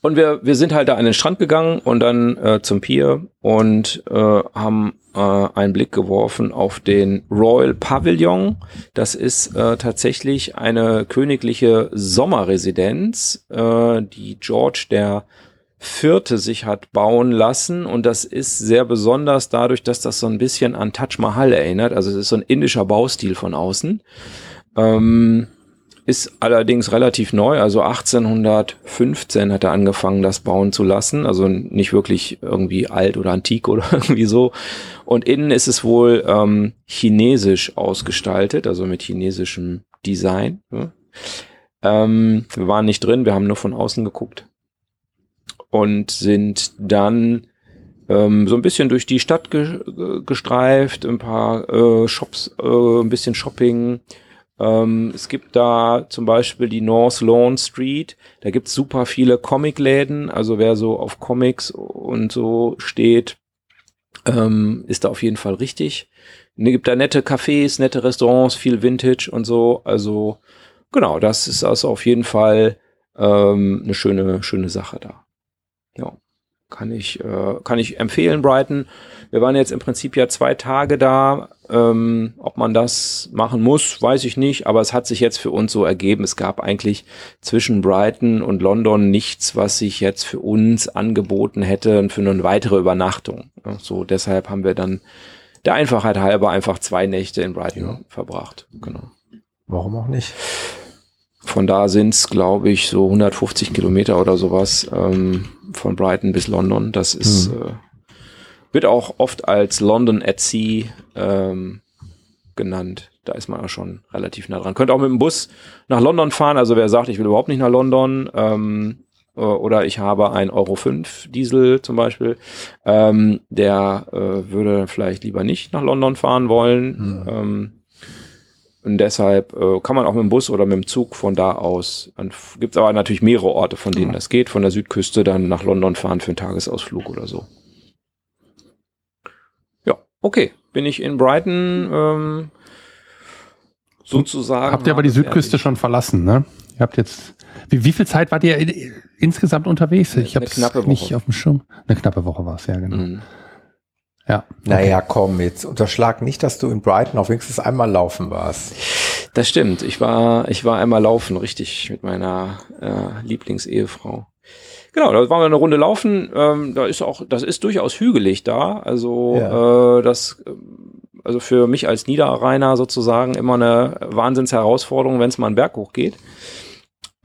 S3: Und wir, wir sind halt da an den Strand gegangen und dann äh, zum Pier und äh, haben äh, einen Blick geworfen auf den Royal Pavilion. Das ist äh, tatsächlich eine königliche Sommerresidenz, äh, die George der Vierte sich hat bauen lassen und das ist sehr besonders dadurch, dass das so ein bisschen an Taj Mahal erinnert. Also es ist so ein indischer Baustil von außen. Ähm, ist allerdings relativ neu, also 1815 hat er angefangen, das bauen zu lassen, also nicht wirklich irgendwie alt oder antik oder irgendwie so. Und innen ist es wohl ähm, chinesisch ausgestaltet, also mit chinesischem Design. Ja. Ähm, wir waren nicht drin, wir haben nur von außen geguckt und sind dann ähm, so ein bisschen durch die Stadt ge gestreift, ein paar äh, Shops, äh, ein bisschen Shopping, ähm, es gibt da zum Beispiel die North Lawn Street. Da gibt's super viele Comicläden. Also wer so auf Comics und so steht, ähm, ist da auf jeden Fall richtig. Es gibt da nette Cafés, nette Restaurants, viel Vintage und so. Also genau, das ist also auf jeden Fall ähm, eine schöne, schöne Sache da. Ja, kann ich, äh, kann ich empfehlen, Brighton. Wir waren jetzt im Prinzip ja zwei Tage da. Ähm, ob man das machen muss, weiß ich nicht, aber es hat sich jetzt für uns so ergeben. Es gab eigentlich zwischen Brighton und London nichts, was sich jetzt für uns angeboten hätte für eine weitere Übernachtung. So, deshalb haben wir dann der Einfachheit halber einfach zwei Nächte in Brighton ja. verbracht. Genau.
S2: Warum auch nicht?
S3: Von da sind es, glaube ich, so 150 Kilometer oder sowas ähm, von Brighton bis London. Das ist hm. äh, wird auch oft als London at Sea ähm, genannt. Da ist man ja schon relativ nah dran. Könnt auch mit dem Bus nach London fahren. Also wer sagt, ich will überhaupt nicht nach London, ähm, äh, oder ich habe ein Euro 5 Diesel zum Beispiel, ähm, der äh, würde vielleicht lieber nicht nach London fahren wollen. Mhm. Ähm, und deshalb äh, kann man auch mit dem Bus oder mit dem Zug von da aus, gibt es aber natürlich mehrere Orte, von denen das geht, von der Südküste dann nach London fahren für einen Tagesausflug oder so. Okay, bin ich in Brighton ähm, sozusagen.
S4: Habt ihr aber die Südküste fertig. schon verlassen, ne? Ihr habt jetzt. Wie, wie viel Zeit wart ihr in, insgesamt unterwegs? Ich habe es nicht auf dem Schirm. Eine knappe Woche war es, ja, genau. Mhm.
S2: Ja. Naja, komm, jetzt unterschlag nicht, dass du in Brighton auf wenigstens einmal laufen warst.
S3: Das stimmt. Ich war, ich war einmal laufen, richtig, mit meiner äh, Lieblingsehefrau. Genau, da waren wir eine Runde laufen. Ähm, da ist auch, das ist durchaus hügelig da. Also ja. äh, das, also für mich als Niederrheiner sozusagen immer eine Wahnsinnsherausforderung, wenn es mal einen Berg hochgeht.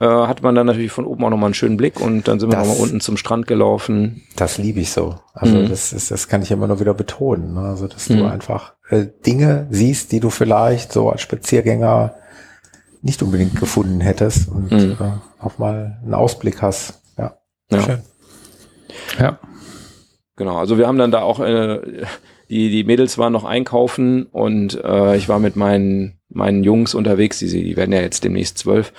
S3: äh, hat man dann natürlich von oben auch nochmal einen schönen Blick und dann sind wir nochmal unten zum Strand gelaufen.
S2: Das liebe ich so. Also
S3: Mhm.
S2: das ist, das kann ich immer nur wieder betonen. Ne? Also dass du
S3: Mhm.
S2: einfach äh, Dinge siehst, die du vielleicht so als Spaziergänger nicht unbedingt gefunden hättest und
S3: Mhm.
S2: äh, auch mal einen Ausblick hast. Ja,
S3: Ja.
S2: schön.
S4: Ja.
S3: Genau, also wir haben dann da auch, äh, die, die Mädels waren noch einkaufen und äh, ich war mit meinen, meinen Jungs unterwegs, die, die werden ja jetzt demnächst zwölf.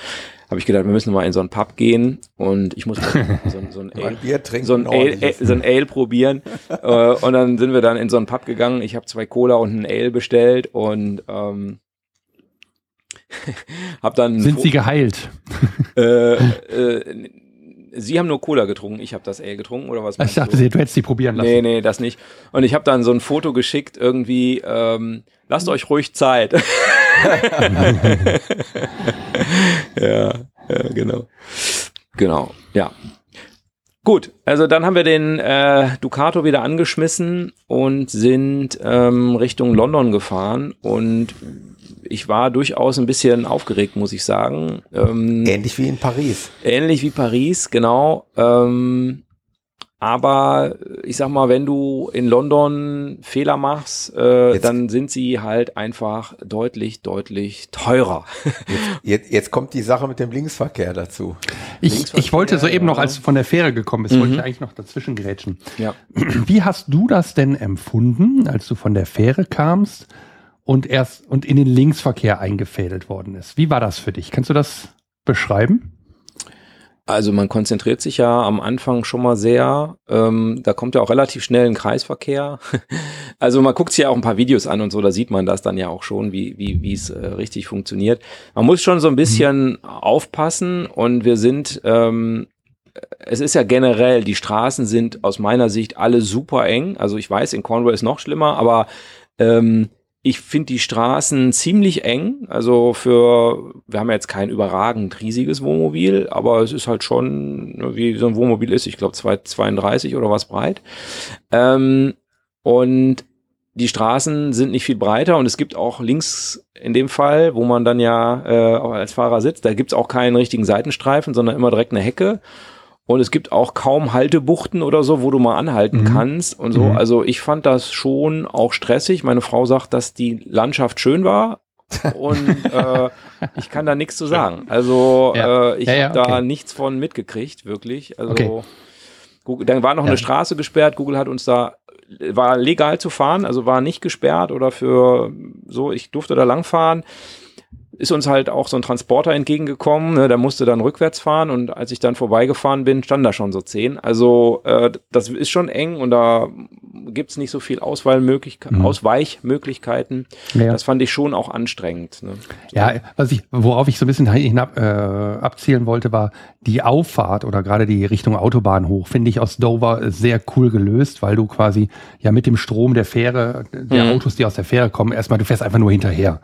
S3: Habe ich gedacht, wir müssen mal in so einen Pub gehen und ich muss mal so, ein- so ein Ale,
S2: Bier trinken.
S3: so ein Ale, Ale, so ein Ale probieren. äh, und dann sind wir dann in so einen Pub gegangen. Ich habe zwei Cola und ein Ale bestellt und ähm, habe dann
S4: Sind sie geheilt?
S3: äh, äh, Sie haben nur Cola getrunken, ich habe das Ale getrunken oder was?
S4: Ich dachte,
S3: du?
S4: du hättest sie probieren lassen.
S3: Nee, nee, das nicht. Und ich habe dann so ein Foto geschickt, irgendwie, ähm, lasst euch ruhig Zeit. ja, ja, genau. Genau, ja. Gut, also dann haben wir den äh, Ducato wieder angeschmissen und sind ähm, Richtung London gefahren und ich war durchaus ein bisschen aufgeregt, muss ich sagen. Ähm,
S2: Ähnlich wie in Paris.
S3: Ähnlich wie Paris, genau. Ähm, aber ich sag mal, wenn du in London Fehler machst, äh,
S2: Jetzt-
S3: dann sind sie halt einfach deutlich, deutlich teurer.
S2: Jetzt, jetzt kommt die Sache mit dem Linksverkehr dazu.
S4: Ich, ich wollte soeben noch, als du von der Fähre gekommen bist, wollte ich eigentlich noch dazwischen grätschen.
S3: ja.
S4: Wie hast du das denn empfunden, als du von der Fähre kamst und erst und in den Linksverkehr eingefädelt worden ist? Wie war das für dich? Kannst du das beschreiben?
S3: Also man konzentriert sich ja am Anfang schon mal sehr. Ähm, da kommt ja auch relativ schnell ein Kreisverkehr. Also man guckt sich ja auch ein paar Videos an und so, da sieht man das dann ja auch schon, wie wie wie es äh, richtig funktioniert. Man muss schon so ein bisschen aufpassen und wir sind ähm, es ist ja generell, die Straßen sind aus meiner Sicht alle super eng. Also ich weiß, in Cornwall ist noch schlimmer, aber ähm, ich finde die Straßen ziemlich eng. Also für, wir haben ja jetzt kein überragend riesiges Wohnmobil, aber es ist halt schon, ne, wie so ein Wohnmobil ist, ich glaube 232 oder was breit. Ähm, und die Straßen sind nicht viel breiter und es gibt auch links in dem Fall, wo man dann ja äh, als Fahrer sitzt, da gibt's auch keinen richtigen Seitenstreifen, sondern immer direkt eine Hecke. Und es gibt auch kaum Haltebuchten oder so, wo du mal anhalten
S4: Mhm.
S3: kannst und so.
S4: Mhm.
S3: Also ich fand das schon auch stressig. Meine Frau sagt, dass die Landschaft schön war. und äh, ich kann da nichts zu sagen. Also
S4: Ja.
S3: äh, ich
S4: Ja, ja,
S3: habe da
S4: okay.
S3: nichts von mitgekriegt, wirklich. Also
S4: Okay.
S3: Google, dann war noch eine Straße gesperrt. Google hat uns da war legal zu fahren, also war nicht gesperrt oder für so, ich durfte da langfahren. Ist uns halt auch so ein Transporter entgegengekommen, ne, der musste dann rückwärts fahren und als ich dann vorbeigefahren bin, stand da schon so zehn. Also äh, das ist schon eng und da gibt's nicht so viel Auswahlmöglichkeiten,
S4: Mhm.
S3: Ausweichmöglichkeiten.
S4: Ja.
S3: Das fand ich schon auch anstrengend. Ne?
S4: Ja, was ich, worauf ich so ein bisschen hinab, äh, abzielen wollte, war die Auffahrt oder gerade die Richtung Autobahn hoch, finde ich aus Dover sehr cool gelöst, weil du quasi ja mit dem Strom der Fähre, der
S3: Mhm.
S4: Autos, die aus der Fähre kommen, erstmal, du fährst einfach nur hinterher.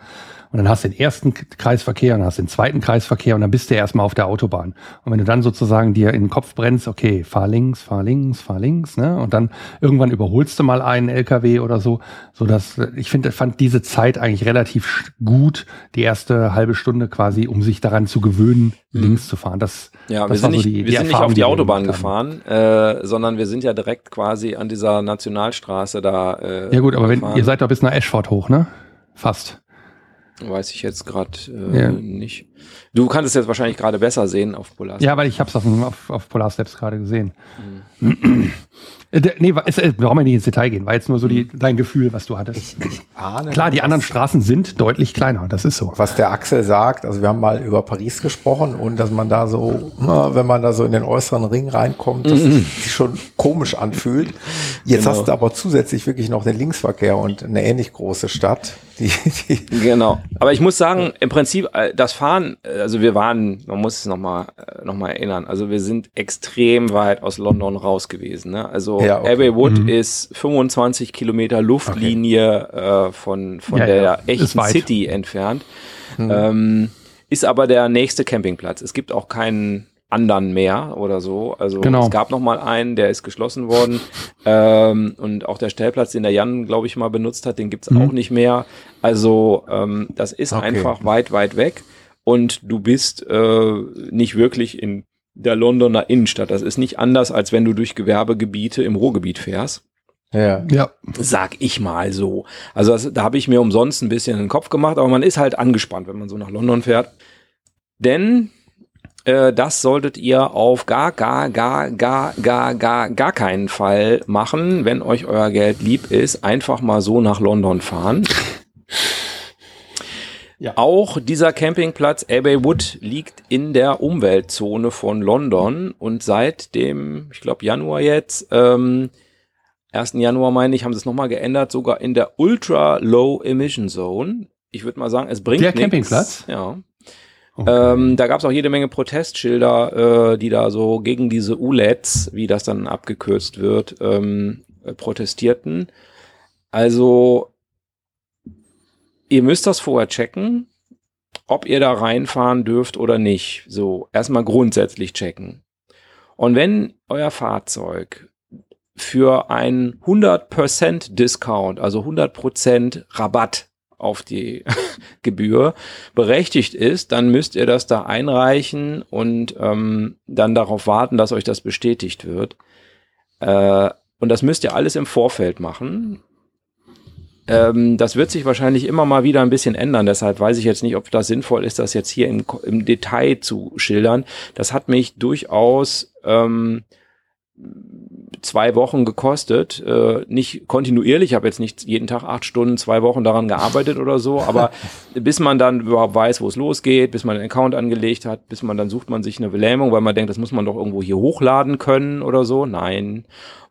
S4: Und dann hast du den ersten Kreisverkehr und dann hast du den zweiten Kreisverkehr und dann bist du erstmal auf der Autobahn. Und wenn du dann sozusagen dir in den Kopf brennst, okay, fahr links, fahr links, fahr links, ne? Und dann irgendwann überholst du mal einen LKW oder so, so dass äh, ich finde, fand diese Zeit eigentlich relativ gut, die erste halbe Stunde quasi, um sich daran zu gewöhnen, links zu fahren. Das,
S3: Ja,
S4: das
S3: wir sind nicht,
S4: so die-
S3: wir
S4: die
S3: sind nicht auf die
S4: wir
S3: Autobahn gefahren, äh, sondern wir sind ja direkt quasi an dieser Nationalstraße da. Äh,
S4: Ja gut, aber wenn ihr seid doch bis nach Ashford hoch, ne? Fast.
S3: Weiß ich jetzt gerade äh,
S4: Ja.
S3: nicht. Du kannst es jetzt wahrscheinlich gerade besser sehen auf Polar.
S4: Ja, weil ich habe es auf, auf, auf Polar Steps gerade gesehen.
S3: Mhm.
S4: Äh, nee, es, äh, brauchen wir nicht ins Detail gehen. War jetzt nur so die, dein Gefühl, was du hattest.
S2: Ahne,
S4: Klar, die anderen Straßen sind deutlich kleiner. Das ist so.
S2: was der Axel sagt, also wir haben mal über Paris gesprochen und dass man da so, na, wenn man da so in den äußeren Ring reinkommt, dass es sich schon komisch anfühlt. Jetzt
S3: Genau.
S2: hast du aber zusätzlich wirklich noch den Linksverkehr und eine ähnlich große Stadt, die, die
S3: Genau. Aber ich muss sagen, im Prinzip äh, das Fahren, äh, also wir waren, man muss es nochmal noch mal erinnern, also wir sind extrem weit aus London raus gewesen. Ne? Also
S2: Ja, okay.
S3: Abbey Wood
S4: Mhm.
S3: ist 25 Kilometer Luftlinie äh, von, von
S4: Ja,
S3: der
S4: ja,
S3: echten. City entfernt. Ähm, ist aber der nächste Campingplatz. Es gibt auch keinen anderen mehr oder so. Also
S4: Genau.
S3: es gab noch mal einen, der ist geschlossen worden. ähm, und auch der Stellplatz, den der Jan, glaube ich, mal benutzt hat, den gibt's
S4: Mhm.
S3: auch nicht mehr. Also ähm, das ist
S2: Okay.
S3: einfach weit, weit weg. Und du bist äh, nicht wirklich in der Londoner Innenstadt. Das ist nicht anders, als wenn du durch Gewerbegebiete im Ruhrgebiet fährst.
S2: Ja.
S4: Ja.
S3: Sag ich mal so. Also das, da habe ich mir umsonst ein bisschen den Kopf gemacht, aber man ist halt angespannt, wenn man so nach London fährt. Denn äh, das solltet ihr auf gar, gar, gar, gar, gar, gar, gar keinen Fall machen, wenn euch euer Geld lieb ist. Einfach mal so nach London fahren.
S4: Ja.
S3: Auch dieser Campingplatz Abbey Wood liegt in der Umweltzone von London und seit dem, ich glaube Januar jetzt, ähm, 1. Januar meine ich, haben sie es nochmal geändert, sogar in der Ultra Low Emission Zone. Ich würde mal sagen, es bringt
S4: Der
S3: nix.
S4: Campingplatz?
S3: Ja.
S4: Okay.
S3: Ähm, da gab es auch jede Menge Protestschilder, äh, die da so gegen diese ULEDs, wie das dann abgekürzt wird, ähm, äh, protestierten. Also, ihr müsst das vorher checken, ob ihr da reinfahren dürft oder nicht. So, erstmal grundsätzlich checken. Und wenn euer Fahrzeug für einen 100% Discount, also 100% Rabatt auf die Gebühr berechtigt ist, dann müsst ihr das da einreichen und ähm, dann darauf warten, dass euch das bestätigt wird. Äh, und das müsst ihr alles im Vorfeld machen. Ähm, das wird sich wahrscheinlich immer mal wieder ein bisschen ändern. Deshalb weiß ich jetzt nicht, ob das sinnvoll ist, das jetzt hier im, im Detail zu schildern. Das hat mich durchaus ähm, zwei Wochen gekostet. Äh, nicht kontinuierlich, ich habe jetzt nicht jeden Tag acht Stunden, zwei Wochen daran gearbeitet oder so, aber bis man dann überhaupt weiß, wo es losgeht, bis man einen Account angelegt hat, bis man dann sucht man sich eine Belähmung, weil man denkt, das muss man doch irgendwo hier hochladen können oder so. Nein.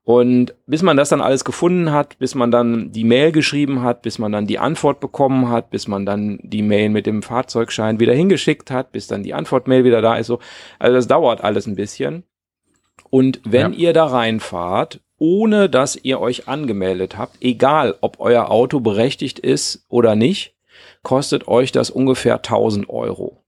S3: Und bis man das dann alles gefunden hat, bis man dann die Mail geschrieben hat, bis man dann die Antwort bekommen hat, bis man dann die Mail mit dem Fahrzeugschein wieder hingeschickt hat, bis dann die Antwortmail wieder da ist, so. Also das dauert alles ein bisschen. Und wenn
S4: Ja.
S3: ihr da reinfahrt, ohne dass ihr euch angemeldet habt, egal ob euer Auto berechtigt ist oder nicht, kostet euch das ungefähr 1000 Euro.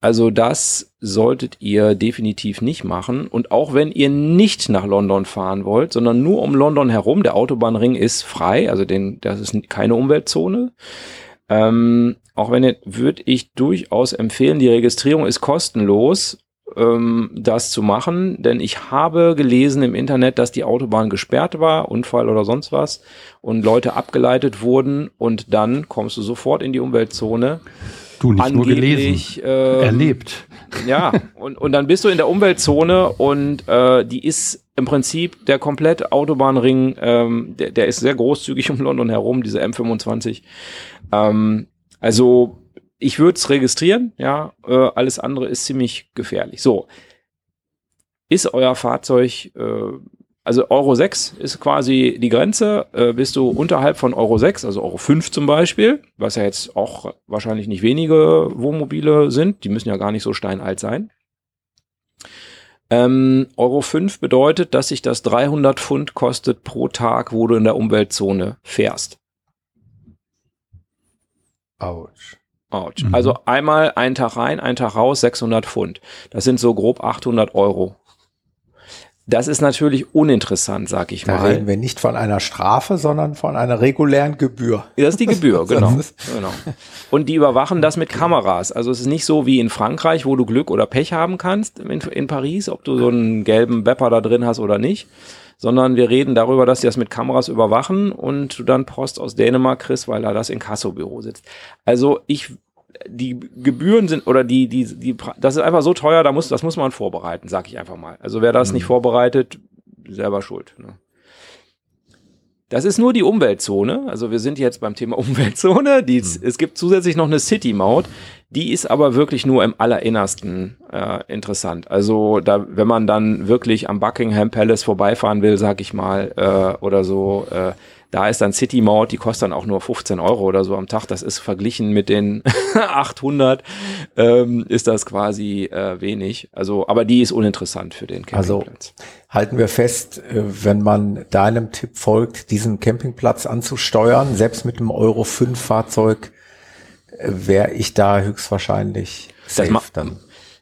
S3: Also das solltet ihr definitiv nicht machen. Und auch wenn ihr nicht nach London fahren wollt, sondern nur um London herum, der Autobahnring ist frei, also den, das ist keine Umweltzone. Ähm, auch wenn würde ich durchaus empfehlen, die Registrierung ist kostenlos, ähm, das zu machen, denn ich habe gelesen im Internet, dass die Autobahn gesperrt war, Unfall oder sonst was, und Leute abgeleitet wurden und dann kommst du sofort in die Umweltzone.
S4: Du nicht nur gelesen,
S3: ähm,
S4: erlebt.
S3: ja, und, und dann bist du in der Umweltzone und äh, die ist im Prinzip der komplette Autobahnring, ähm, der, der ist sehr großzügig um London herum, diese M25. Ähm, also ich würde es registrieren, ja, äh, alles andere ist ziemlich gefährlich. So, ist euer Fahrzeug, äh, also Euro 6 ist quasi die Grenze, äh, bist du unterhalb von Euro 6, also Euro 5 zum Beispiel, was ja jetzt auch wahrscheinlich nicht wenige Wohnmobile sind, die müssen ja gar nicht so steinalt sein. Ähm, Euro 5 bedeutet, dass sich das 300 Pfund kostet pro Tag, wo du in der Umweltzone fährst.
S2: Autsch.
S3: Autsch.
S4: Mhm.
S3: Also einmal einen Tag rein, einen Tag raus, 600 Pfund. Das sind so grob 800 Euro. Das ist natürlich uninteressant, sag ich
S2: Da
S3: mal.
S2: reden wir nicht von einer Strafe, sondern von einer regulären Gebühr.
S3: Das ist die Gebühr, genau. Genau. Und die überwachen das mit Kameras. Also es ist nicht so wie in Frankreich, wo du Glück oder Pech haben kannst in, in Paris, ob du so einen gelben Bepper da drin hast oder nicht, sondern wir reden darüber, dass die das mit Kameras überwachen und du dann Post aus Dänemark kriegst, weil da das Inkassobüro sitzt. Also ich die Gebühren sind oder die die die das ist einfach so teuer, da muss das muss man vorbereiten, sag ich einfach mal. Also wer das nicht vorbereitet, selber schuld. Ne? Das ist nur die Umweltzone. Also wir sind jetzt beim Thema Umweltzone. Die, Es gibt zusätzlich noch eine City-Maut. Die ist aber wirklich nur im Allerinnersten äh, interessant. Also da, wenn man dann wirklich am Buckingham Palace vorbeifahren will, sag ich mal, äh, oder so, äh, da ist dann City-Maut, die kostet dann auch nur 15 Euro oder so am Tag. Das ist verglichen mit den 800, ähm, ist das quasi äh, wenig. Also, aber die ist uninteressant für den
S2: Also
S3: Campingplatz.
S2: halten wir fest, äh, wenn man deinem Tipp folgt, diesen Campingplatz anzusteuern, selbst mit einem Euro 5 Fahrzeug, wäre ich da höchstwahrscheinlich safe
S3: ma-
S2: dann.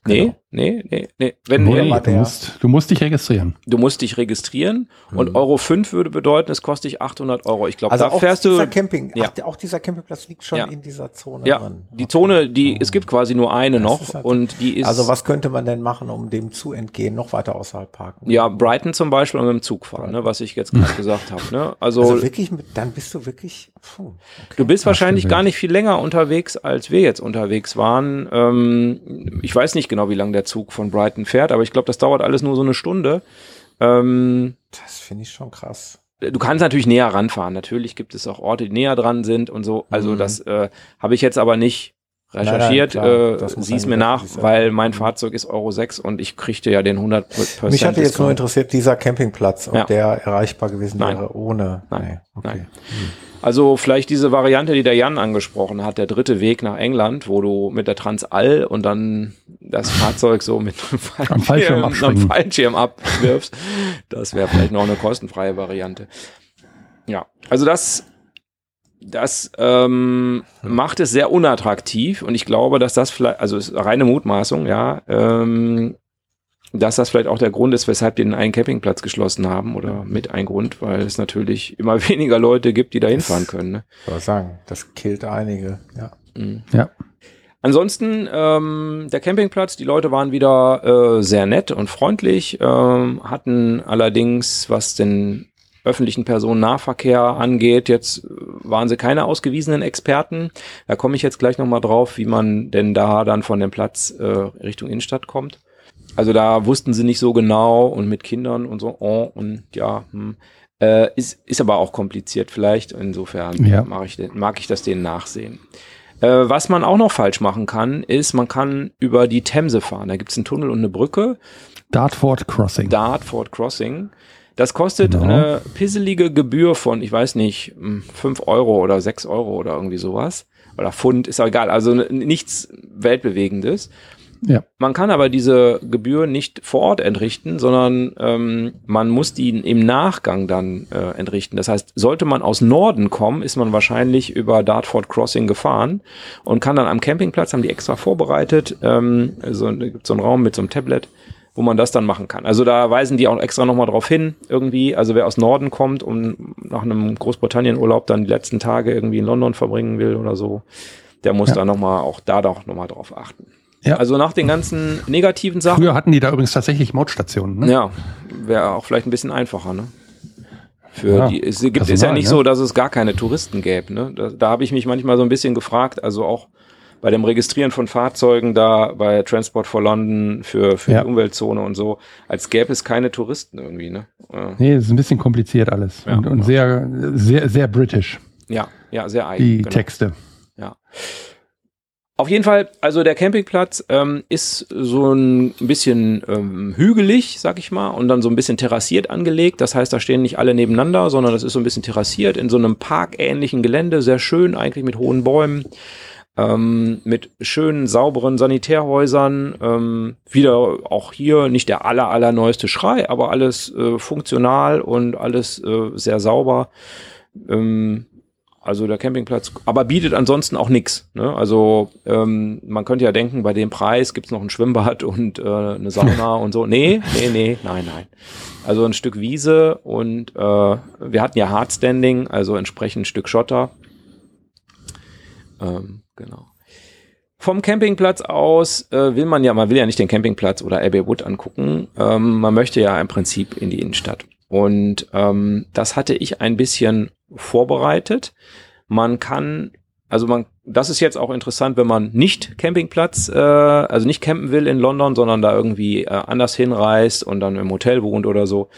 S3: Nee,
S2: Genau.
S3: Nee, nee, nee. Wenn,
S4: Nee,
S2: war
S4: du, musst, du musst dich registrieren.
S3: du musst dich registrieren und Euro 5 würde bedeuten, es kostet dich 800 Euro. Ich glaube,
S2: Also
S3: da
S2: auch
S3: fährst
S2: dieser
S3: du.
S2: Camping,
S3: Ja.
S2: ach, auch dieser Campingplatz liegt schon
S3: Ja.
S2: in dieser Zone
S3: Ja,
S2: drin.
S3: die Zone, die, es gibt quasi nur eine noch
S2: ist halt-
S3: und die ist.
S2: Also was könnte man denn machen, um dem zu entgehen, noch weiter außerhalb parken?
S3: Ja, Brighton zum Beispiel und mit dem Zug fahren, ne, was ich jetzt gerade gesagt habe. Ne? Also,
S2: Also wirklich, mit, dann bist du wirklich, puh, okay.
S3: du bist wahrscheinlich gar nicht viel länger unterwegs, als wir jetzt unterwegs waren. Ähm, ich weiß nicht genau, wie lange der Zug von Brighton fährt, aber ich glaube, das dauert alles nur so eine Stunde. Ähm,
S2: das finde ich schon krass.
S3: du kannst natürlich näher ranfahren. Natürlich gibt es auch Orte, die näher dran sind und so. Also
S2: Mhm.
S3: das äh, habe ich jetzt aber nicht recherchiert.
S2: Nein, nein, klar.
S3: äh, sieh's mir nach,
S2: selber
S3: weil mein. Fahrzeug ist Euro 6 und ich kriegte ja den 100%
S2: Mich hatte jetzt nur interessiert, dieser Campingplatz, ob
S3: Ja.
S2: der erreichbar gewesen
S3: Nein.
S2: wäre ohne.
S3: Nein.
S2: Nee, okay.
S3: Nein. Also vielleicht diese Variante, die der Jan angesprochen hat, der dritte Weg nach England, wo du mit der Transall und dann das Fahrzeug so mit einem
S4: Am Fallschirm
S3: am
S4: abspringen.
S3: Fallschirm abwirfst. Das wäre vielleicht noch eine kostenfreie Variante. Ja, also das, das ähm, macht es sehr unattraktiv und ich glaube, dass das vielleicht, also ist reine Mutmaßung, ja, ähm, dass das vielleicht auch der Grund ist, weshalb die den einen Campingplatz geschlossen haben oder mit ein Grund, weil es natürlich immer weniger Leute gibt, die da hinfahren können. Ne?
S2: Ich sagen, das killt einige. Ja.
S3: Mhm.
S4: Ja.
S3: Ansonsten ähm, der Campingplatz, die Leute waren wieder äh, sehr nett und freundlich, ähm, hatten allerdings, was den öffentlichen Personennahverkehr angeht, jetzt waren sie keine ausgewiesenen Experten. Da komme ich jetzt gleich nochmal drauf, wie man denn da dann von dem Platz äh, Richtung Innenstadt kommt. Also da wussten sie nicht so genau und mit Kindern und so, oh, und ja, hm. äh, ist, ist aber auch kompliziert vielleicht. Insofern
S4: Ja.
S3: mag, ich, mag ich das denen nachsehen. Äh, was man auch noch falsch machen kann, ist, man kann über die Themse fahren. Da gibt es einen Tunnel und eine Brücke,
S4: Dartford Crossing.
S3: Dartford Crossing. Das kostet
S4: Genau.
S3: eine pisselige Gebühr von, ich weiß nicht, 5 Euro oder 6 Euro oder irgendwie sowas. Oder Pfund, ist auch egal. Also nichts Weltbewegendes.
S4: Ja.
S3: Man kann aber diese Gebühr nicht vor Ort entrichten, sondern ähm, man muss die im Nachgang dann äh, entrichten. Das heißt, sollte man aus Norden kommen, ist man wahrscheinlich über Dartford Crossing gefahren und kann dann am Campingplatz, haben die extra vorbereitet, ähm, so, da gibt's so einen Raum mit so einem Tablet, wo man das dann machen kann. Also da weisen die auch extra nochmal drauf hin, irgendwie. Also wer aus Norden kommt und nach einem Großbritannien-Urlaub dann die letzten Tage irgendwie in London verbringen will oder so, der muss
S4: Ja.
S3: da nochmal auch da doch nochmal drauf achten.
S4: Ja.
S3: Also nach den ganzen negativen Sachen,
S4: Früher hatten die da übrigens tatsächlich Mautstationen. Ne?
S3: ja, wäre auch vielleicht ein bisschen einfacher, ne? Für
S4: Ja,
S3: die, es gibt,
S4: Personal,
S3: ist ja nicht
S4: ne?
S3: so, dass es gar keine Touristen gäbe, ne? Da, da habe ich mich manchmal so ein bisschen gefragt, also auch bei dem Registrieren von Fahrzeugen da bei Transport for London für, für
S4: Ja.
S3: die Umweltzone und so, als gäbe es keine Touristen irgendwie, ne? Äh,
S4: Nee, ist ein bisschen kompliziert alles.
S3: Ja,
S4: und und sehr, sehr, sehr british,
S3: Ja, ja, sehr eigen.
S4: die
S3: genau.
S4: Texte.
S3: Ja. Auf jeden Fall, also der Campingplatz ähm, ist so ein bisschen ähm, hügelig, sag ich mal, und dann so ein bisschen terrassiert angelegt. Das heißt, da stehen nicht alle nebeneinander, sondern das ist so ein bisschen terrassiert in so einem parkähnlichen Gelände, sehr schön eigentlich mit hohen Bäumen, ähm, mit schönen, sauberen Sanitärhäusern. Ähm, wieder auch hier nicht der aller, allerneueste Schrei, aber alles äh, funktional und alles äh, sehr sauber. Ähm, also der Campingplatz, aber bietet ansonsten auch nichts. Ne? Also ähm, man könnte ja denken, bei dem Preis gibt's noch ein Schwimmbad und äh, eine Sauna und so. Nee, nee, nee, nein, nein. Also ein Stück Wiese und äh, wir hatten ja Hardstanding, also entsprechend ein Stück Schotter. Ähm, genau. Vom Campingplatz aus äh, will man ja, man will ja nicht den Campingplatz oder Abbey Wood angucken. Ähm, man möchte ja im Prinzip in die Innenstadt. Und ähm, das hatte ich ein bisschen vorbereitet. Man kann, also man, das ist jetzt auch interessant, wenn man nicht Campingplatz, äh, also nicht campen will in London, sondern da irgendwie äh, anders hinreist und dann im Hotel wohnt oder so.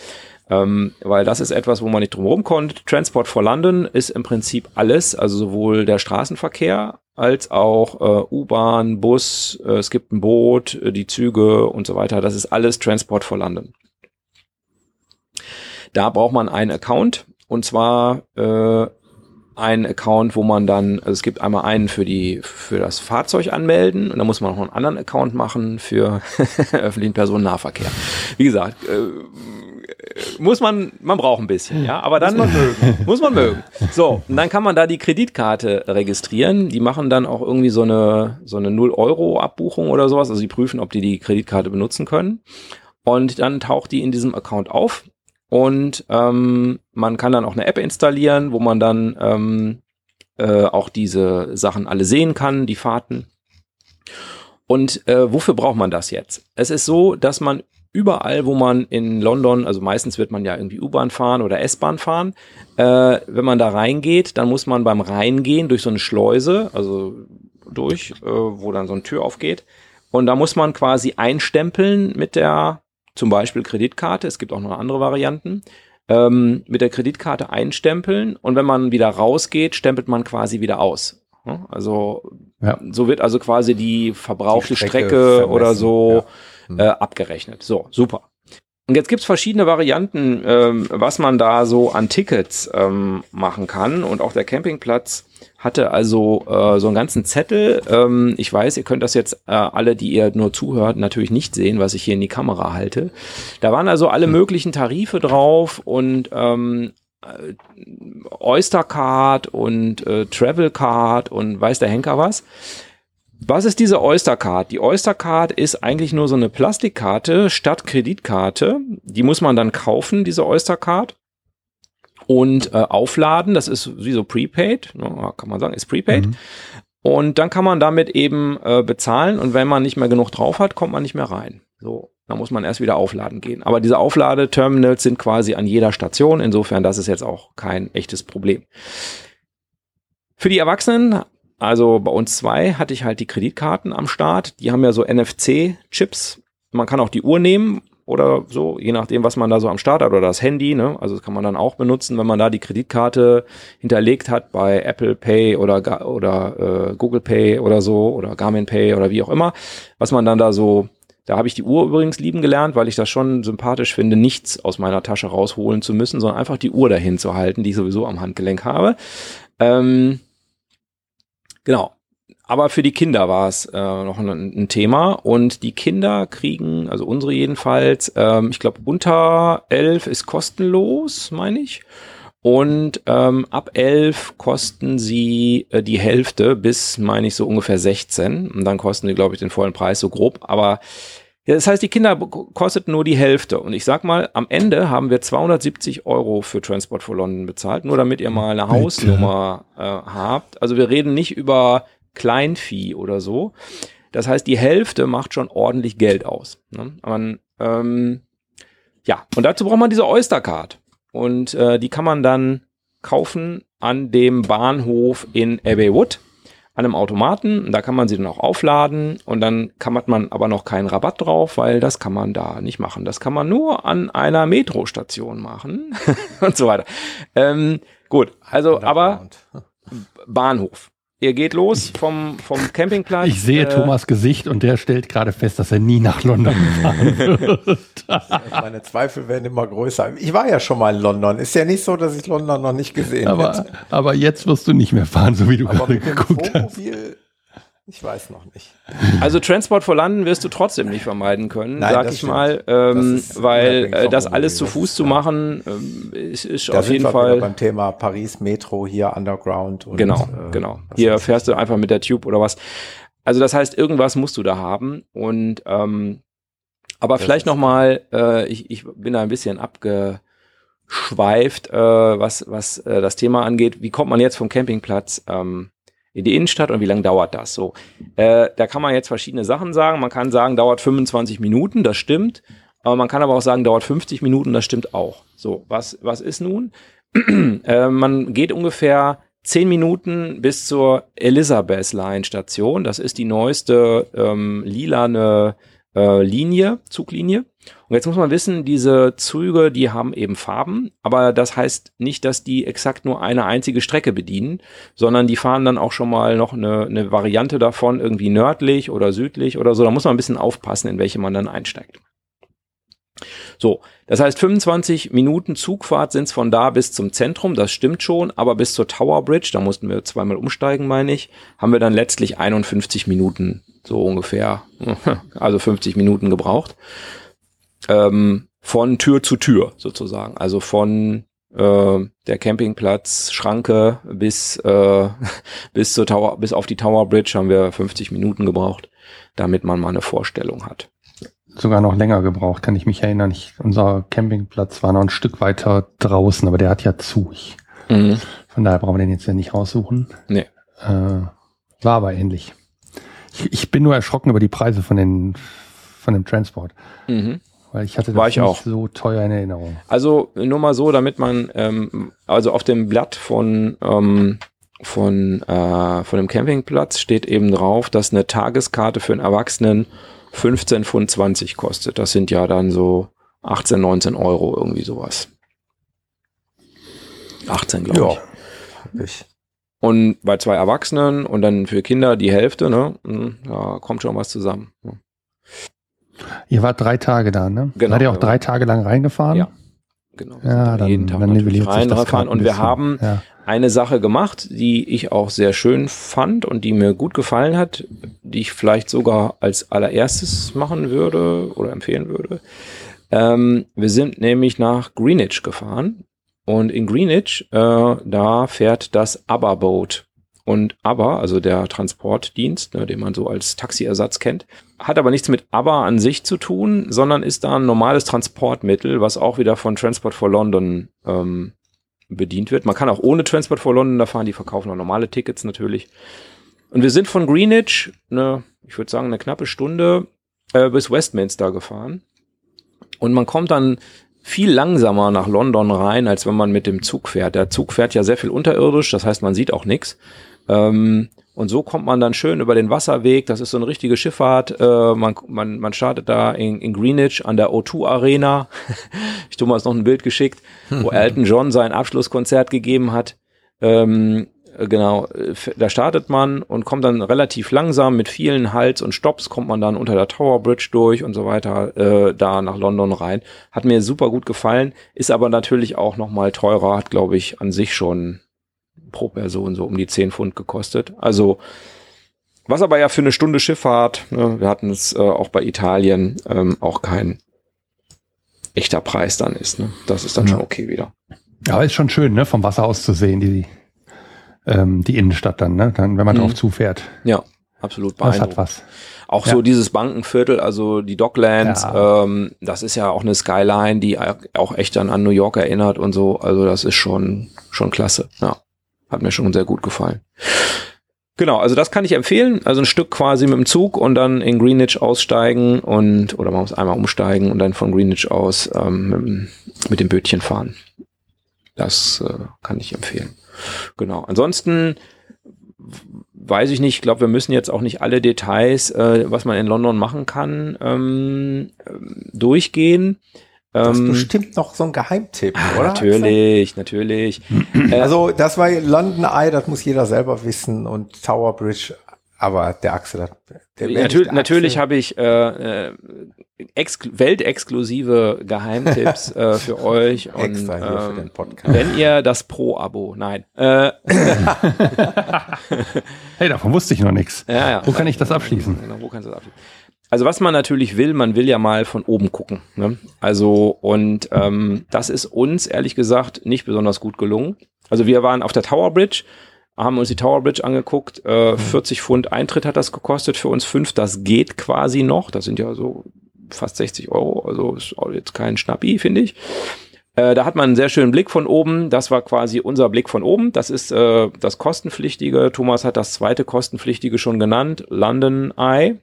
S3: Ähm, weil das ist etwas, wo man nicht drum kommt. Transport for London ist im Prinzip alles, also sowohl der Straßenverkehr als auch äh, U-Bahn, Bus, äh, es gibt ein Boot, äh, die Züge und so weiter. Das ist alles Transport for London. Da braucht man einen Account und zwar äh, einen Account, wo man dann, also es gibt einmal einen für die für das Fahrzeug anmelden und dann muss man noch einen anderen Account machen für öffentlichen Personennahverkehr. Wie gesagt, äh, muss man, man braucht ein bisschen, ja, aber dann muss man mögen. Muss man mögen. So, und dann kann man da die Kreditkarte registrieren. Die machen dann auch irgendwie so eine, so eine 0 Euro Abbuchung oder sowas. Also die prüfen, ob die die Kreditkarte benutzen können. Und dann taucht die in diesem Account auf. Und ähm, man kann dann auch eine App installieren, wo man dann ähm, äh, auch diese Sachen alle sehen kann, die Fahrten. Und äh, wofür braucht man das jetzt? Es ist so, dass man überall, wo man in London, also meistens wird man ja irgendwie U-Bahn fahren oder S-Bahn fahren, äh, wenn man da reingeht, dann muss man beim Reingehen durch so eine Schleuse, also durch, äh, wo dann so eine Tür aufgeht, und da muss man quasi einstempeln mit der zum Beispiel Kreditkarte, es gibt auch noch andere Varianten, ähm, mit der Kreditkarte einstempeln und wenn man wieder rausgeht, stempelt man quasi wieder aus. Also ja. so wird also quasi die verbrauchte die Strecke, Strecke oder so ja. Äh, abgerechnet. So, super. Und jetzt gibt's verschiedene Varianten, ähm, was man da so an Tickets ähm, machen kann. Und auch der Campingplatz hatte also äh, so einen ganzen Zettel. Ähm, ich weiß, ihr könnt das jetzt äh, alle, die ihr nur zuhört, natürlich nicht sehen, was ich hier in die Kamera halte. Da waren also alle hm. möglichen Tarife drauf und ähm, äh, Oystercard und äh, Travelcard und weiß der Henker was. Was ist diese Oystercard? Die Oystercard ist eigentlich nur so eine Plastikkarte statt Kreditkarte. Die muss man dann kaufen, diese Oystercard. Und äh, aufladen, das ist wie so Prepaid, ne, kann man sagen, ist Prepaid. Mhm. Und dann kann man damit eben äh, bezahlen und wenn man nicht mehr genug drauf hat, kommt man nicht mehr rein. So, dann muss man erst wieder aufladen gehen. Aber diese Aufladeterminals sind quasi an jeder Station, insofern das ist jetzt auch kein echtes Problem. Für die Erwachsenen also bei uns zwei hatte ich halt die Kreditkarten am Start. Die haben ja so NFC-Chips. Man kann auch die Uhr nehmen oder so, je nachdem, was man da so am Start hat oder das Handy. Ne? Also das kann man dann auch benutzen, wenn man da die Kreditkarte hinterlegt hat bei Apple Pay oder, oder äh, Google Pay oder so oder Garmin Pay oder wie auch immer. Was man dann da so da habe ich die Uhr übrigens lieben gelernt, weil ich das schon sympathisch finde, nichts aus meiner Tasche rausholen zu müssen, sondern einfach die Uhr dahin zu halten, die ich sowieso am Handgelenk habe. Ähm, Genau. Aber für die Kinder war es äh, noch ein, ein, Thema und die Kinder kriegen, also unsere jedenfalls, ähm, ich glaube unter elf ist kostenlos, meine ich. Und ähm, ab elf kosten sie äh, die Hälfte bis, meine ich, so ungefähr 16. Und dann kosten sie, glaube ich, den vollen Preis so grob. Aber ja, das heißt, die Kinder kosteten nur die Hälfte. Und ich sag mal, am Ende haben wir 270 Euro für Transport for London bezahlt, nur damit ihr mal eine Bitte. Hausnummer äh, habt. Also wir reden nicht über Kleinvieh oder so. Das heißt, die Hälfte macht schon ordentlich Geld aus. Ne? Man, ähm, ja, und dazu braucht man diese Oystercard. Und äh, die kann man dann kaufen an dem Bahnhof in Abbey Wood an einem Automaten. Da kann man sie dann auch aufladen und dann kann man aber noch keinen Rabatt drauf, weil das kann man da nicht machen. Das kann man nur an einer Metrostation machen und so weiter. Ähm, gut, also aber Bahnhof. Ihr geht los vom, vom Campingplatz.
S4: Ich sehe äh, Thomas Gesicht und der stellt gerade fest, dass er nie nach London gefahren wird.
S2: Meine Zweifel werden immer größer. Ich war ja schon mal in London. Ist ja nicht so, dass ich London noch nicht gesehen
S4: habe. Aber jetzt wirst du nicht mehr fahren, so wie du aber gerade geguckt hast.
S2: Ich weiß noch nicht.
S3: Also Transport for London wirst du trotzdem nicht vermeiden können, Nein, sag ich stimmt. mal, ähm, weil äh, das alles zu Fuß zu machen ähm, ist, ist da auf jeden Fall
S2: beim Thema Paris Metro hier Underground.
S3: Und, genau, äh, genau. Hier fährst du einfach mit der Tube oder was. Also das heißt, irgendwas musst du da haben und ähm, aber das vielleicht noch mal, äh, ich, ich bin da ein bisschen abgeschweift, äh, was was äh, das Thema angeht. Wie kommt man jetzt vom Campingplatz ähm, in die Innenstadt und wie lange dauert das so? Äh, da kann man jetzt verschiedene Sachen sagen. Man kann sagen, dauert 25 Minuten, das stimmt. Aber man kann aber auch sagen, dauert 50 Minuten, das stimmt auch. So, was, was ist nun? äh, man geht ungefähr 10 Minuten bis zur Elizabeth Line Station. Das ist die neueste ähm, lilane äh, Linie, Zuglinie. Und jetzt muss man wissen, diese Züge, die haben eben Farben, aber das heißt nicht, dass die exakt nur eine einzige Strecke bedienen, sondern die fahren dann auch schon mal noch eine, eine Variante davon, irgendwie nördlich oder südlich oder so. Da muss man ein bisschen aufpassen, in welche man dann einsteigt. So, das heißt 25 Minuten Zugfahrt sind es von da bis zum Zentrum, das stimmt schon, aber bis zur Tower Bridge, da mussten wir zweimal umsteigen, meine ich, haben wir dann letztlich 51 Minuten so ungefähr, also 50 Minuten gebraucht. Ähm, von Tür zu Tür sozusagen. Also von äh, der Campingplatz Schranke bis äh, bis zur Tower bis auf die Tower Bridge haben wir 50 Minuten gebraucht, damit man mal eine Vorstellung hat.
S4: Sogar noch länger gebraucht, kann ich mich erinnern. Ich, unser Campingplatz war noch ein Stück weiter draußen, aber der hat ja zu. Ich,
S3: Mhm.
S4: von daher brauchen wir den jetzt ja nicht raussuchen.
S3: Nee.
S4: Äh, war aber ähnlich. Ich, ich bin nur erschrocken über die Preise von den von dem Transport,
S3: Mhm.
S4: weil ich hatte
S3: War
S4: das
S3: ich
S4: nicht
S3: auch.
S4: so teuer in Erinnerung.
S3: Also nur mal so, damit man, ähm, also auf dem Blatt von, ähm, von, äh, von dem Campingplatz steht eben drauf, dass eine Tageskarte für einen Erwachsenen 15 Pfund 20 kostet. Das sind ja dann so 18, 19 Euro, irgendwie sowas. 18, glaube ich.
S2: ich.
S3: Und bei zwei Erwachsenen und dann für Kinder die Hälfte, ne? hm, Da kommt schon was zusammen. Ja.
S4: Ihr wart drei Tage da, ne?
S3: Genau,
S4: Seid ihr auch
S3: ja.
S4: drei Tage lang reingefahren?
S3: Ja. Genau.
S4: Ja, dann,
S3: jeden Tag
S4: dann
S3: natürlich
S4: nivelliert sich das
S3: reinfahren.
S4: grad ein
S3: Und wir haben
S4: ja.
S3: eine Sache gemacht, die ich auch sehr schön fand und die mir gut gefallen hat, die ich vielleicht sogar als allererstes machen würde oder empfehlen würde. Ähm, wir sind nämlich nach Greenwich gefahren und in Greenwich, äh, da fährt das ABBA Boat. Und ABBA, also der Transportdienst, ne, den man so als Taxiersatz kennt, hat aber nichts mit ABBA an sich zu tun, sondern ist da ein normales Transportmittel, was auch wieder von Transport for London ähm, bedient wird. Man kann auch ohne Transport for London da fahren, die verkaufen auch normale Tickets natürlich. Und wir sind von Greenwich, eine, ich würde sagen, eine knappe Stunde äh, bis Westminster gefahren. Und man kommt dann viel langsamer nach London rein, als wenn man mit dem Zug fährt. Der Zug fährt ja sehr viel unterirdisch, das heißt, man sieht auch nichts. Ähm, und so kommt man dann schön über den Wasserweg. Das ist so eine richtige Schifffahrt. Äh, man, man, man startet da in, in Greenwich an der O2 Arena. ich tu mal noch ein Bild geschickt, wo Elton John sein Abschlusskonzert gegeben hat. Ähm, äh, genau, äh, da startet man und kommt dann relativ langsam mit vielen Halts und Stops, kommt man dann unter der Tower Bridge durch und so weiter äh, da nach London rein. Hat mir super gut gefallen, ist aber natürlich auch noch mal teurer, hat glaube ich an sich schon pro Person so um die 10 Pfund gekostet. Also was aber ja für eine Stunde Schifffahrt, ne, wir hatten es äh, auch bei Italien, ähm, auch kein echter Preis dann ist. Ne? Das ist dann
S4: Ja.
S3: schon okay wieder.
S4: Aber ist schon schön, ne, vom Wasser aus zu sehen, die, ähm, die Innenstadt dann, ne? Dann, wenn man
S3: Mhm.
S4: drauf zufährt.
S3: Ja, absolut
S4: Das hat was.
S3: Auch
S4: Ja.
S3: so dieses Bankenviertel, also die Docklands,
S4: Ja.
S3: ähm, das ist ja auch eine Skyline, die auch echt dann an New York erinnert und so. Also das ist schon, schon klasse. Ja, hat mir schon sehr gut gefallen. Genau, also das kann ich empfehlen. Also ein Stück quasi mit dem Zug und dann in Greenwich aussteigen und, oder man muss einmal umsteigen und dann von Greenwich aus ähm, mit, dem- mit dem Bötchen fahren. Das äh, kann ich empfehlen. Genau. Ansonsten weiß ich nicht, ich glaube, wir müssen jetzt auch nicht alle Details, äh, was man in London machen kann, ähm, ähm, durchgehen.
S2: Das ist
S3: Ähm,
S2: bestimmt noch so ein Geheimtipp,
S3: ah,
S2: oder?
S3: natürlich, natürlich.
S2: Axel? Also, das war London Eye, das muss jeder selber wissen und Tower Bridge, aber der Axel hat. Der
S3: Natürlich,
S2: Mensch, der
S3: natürlich habe ich äh, äh, exkl weltexklusive Geheimtipps äh, für euch. Und,
S2: extra hier für
S3: ähm,
S2: den Podcast.
S3: wenn ihr das Pro-Abo, nein. Äh,
S4: Hey, davon wusste ich noch nichts.
S3: ja, ja.
S4: Wo kann ich das abschließen?
S3: Genau, wo kannst du das abschließen? Also was man natürlich will, man will ja mal von oben gucken. Ne? Also und ähm, das ist uns ehrlich gesagt nicht besonders gut gelungen. Also wir waren auf der Tower Bridge, haben uns die Tower Bridge angeguckt. Äh, 40 Pfund Eintritt hat das gekostet für uns fünf. Das geht quasi noch. Das sind ja so fast 60 Euro. Also ist jetzt kein Schnappi, finde ich. Äh, da hat man einen sehr schönen Blick von oben. Das war quasi unser Blick von oben. Das ist äh, das kostenpflichtige. Thomas hat das zweite kostenpflichtige schon genannt. London Eye.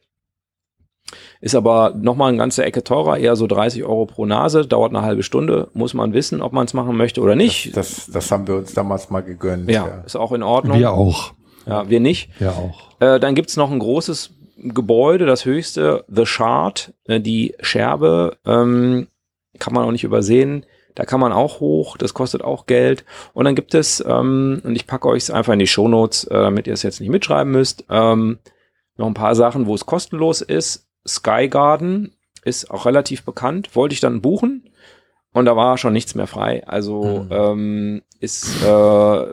S3: Ist aber nochmal eine ganze Ecke teurer, eher so 30 Euro pro Nase, dauert eine halbe Stunde, muss man wissen, ob man es machen möchte oder nicht.
S2: Das, das haben wir uns damals mal gegönnt.
S3: ja, ist auch in Ordnung.
S4: Wir auch.
S3: Ja, wir nicht.
S4: Wir auch.
S3: Äh, dann gibt's noch ein großes Gebäude, das höchste, The Shard, äh, die Scherbe, ähm, kann man auch nicht übersehen. Da kann man auch hoch, das kostet auch Geld. Und dann gibt es, ähm, und ich packe euch es einfach in die Shownotes, äh, damit ihr es jetzt nicht mitschreiben müsst, ähm, noch ein paar Sachen, wo es kostenlos ist. Sky Garden ist auch relativ bekannt, wollte ich dann buchen und da war schon nichts mehr frei. Also
S2: Mhm.
S3: ähm, ist äh,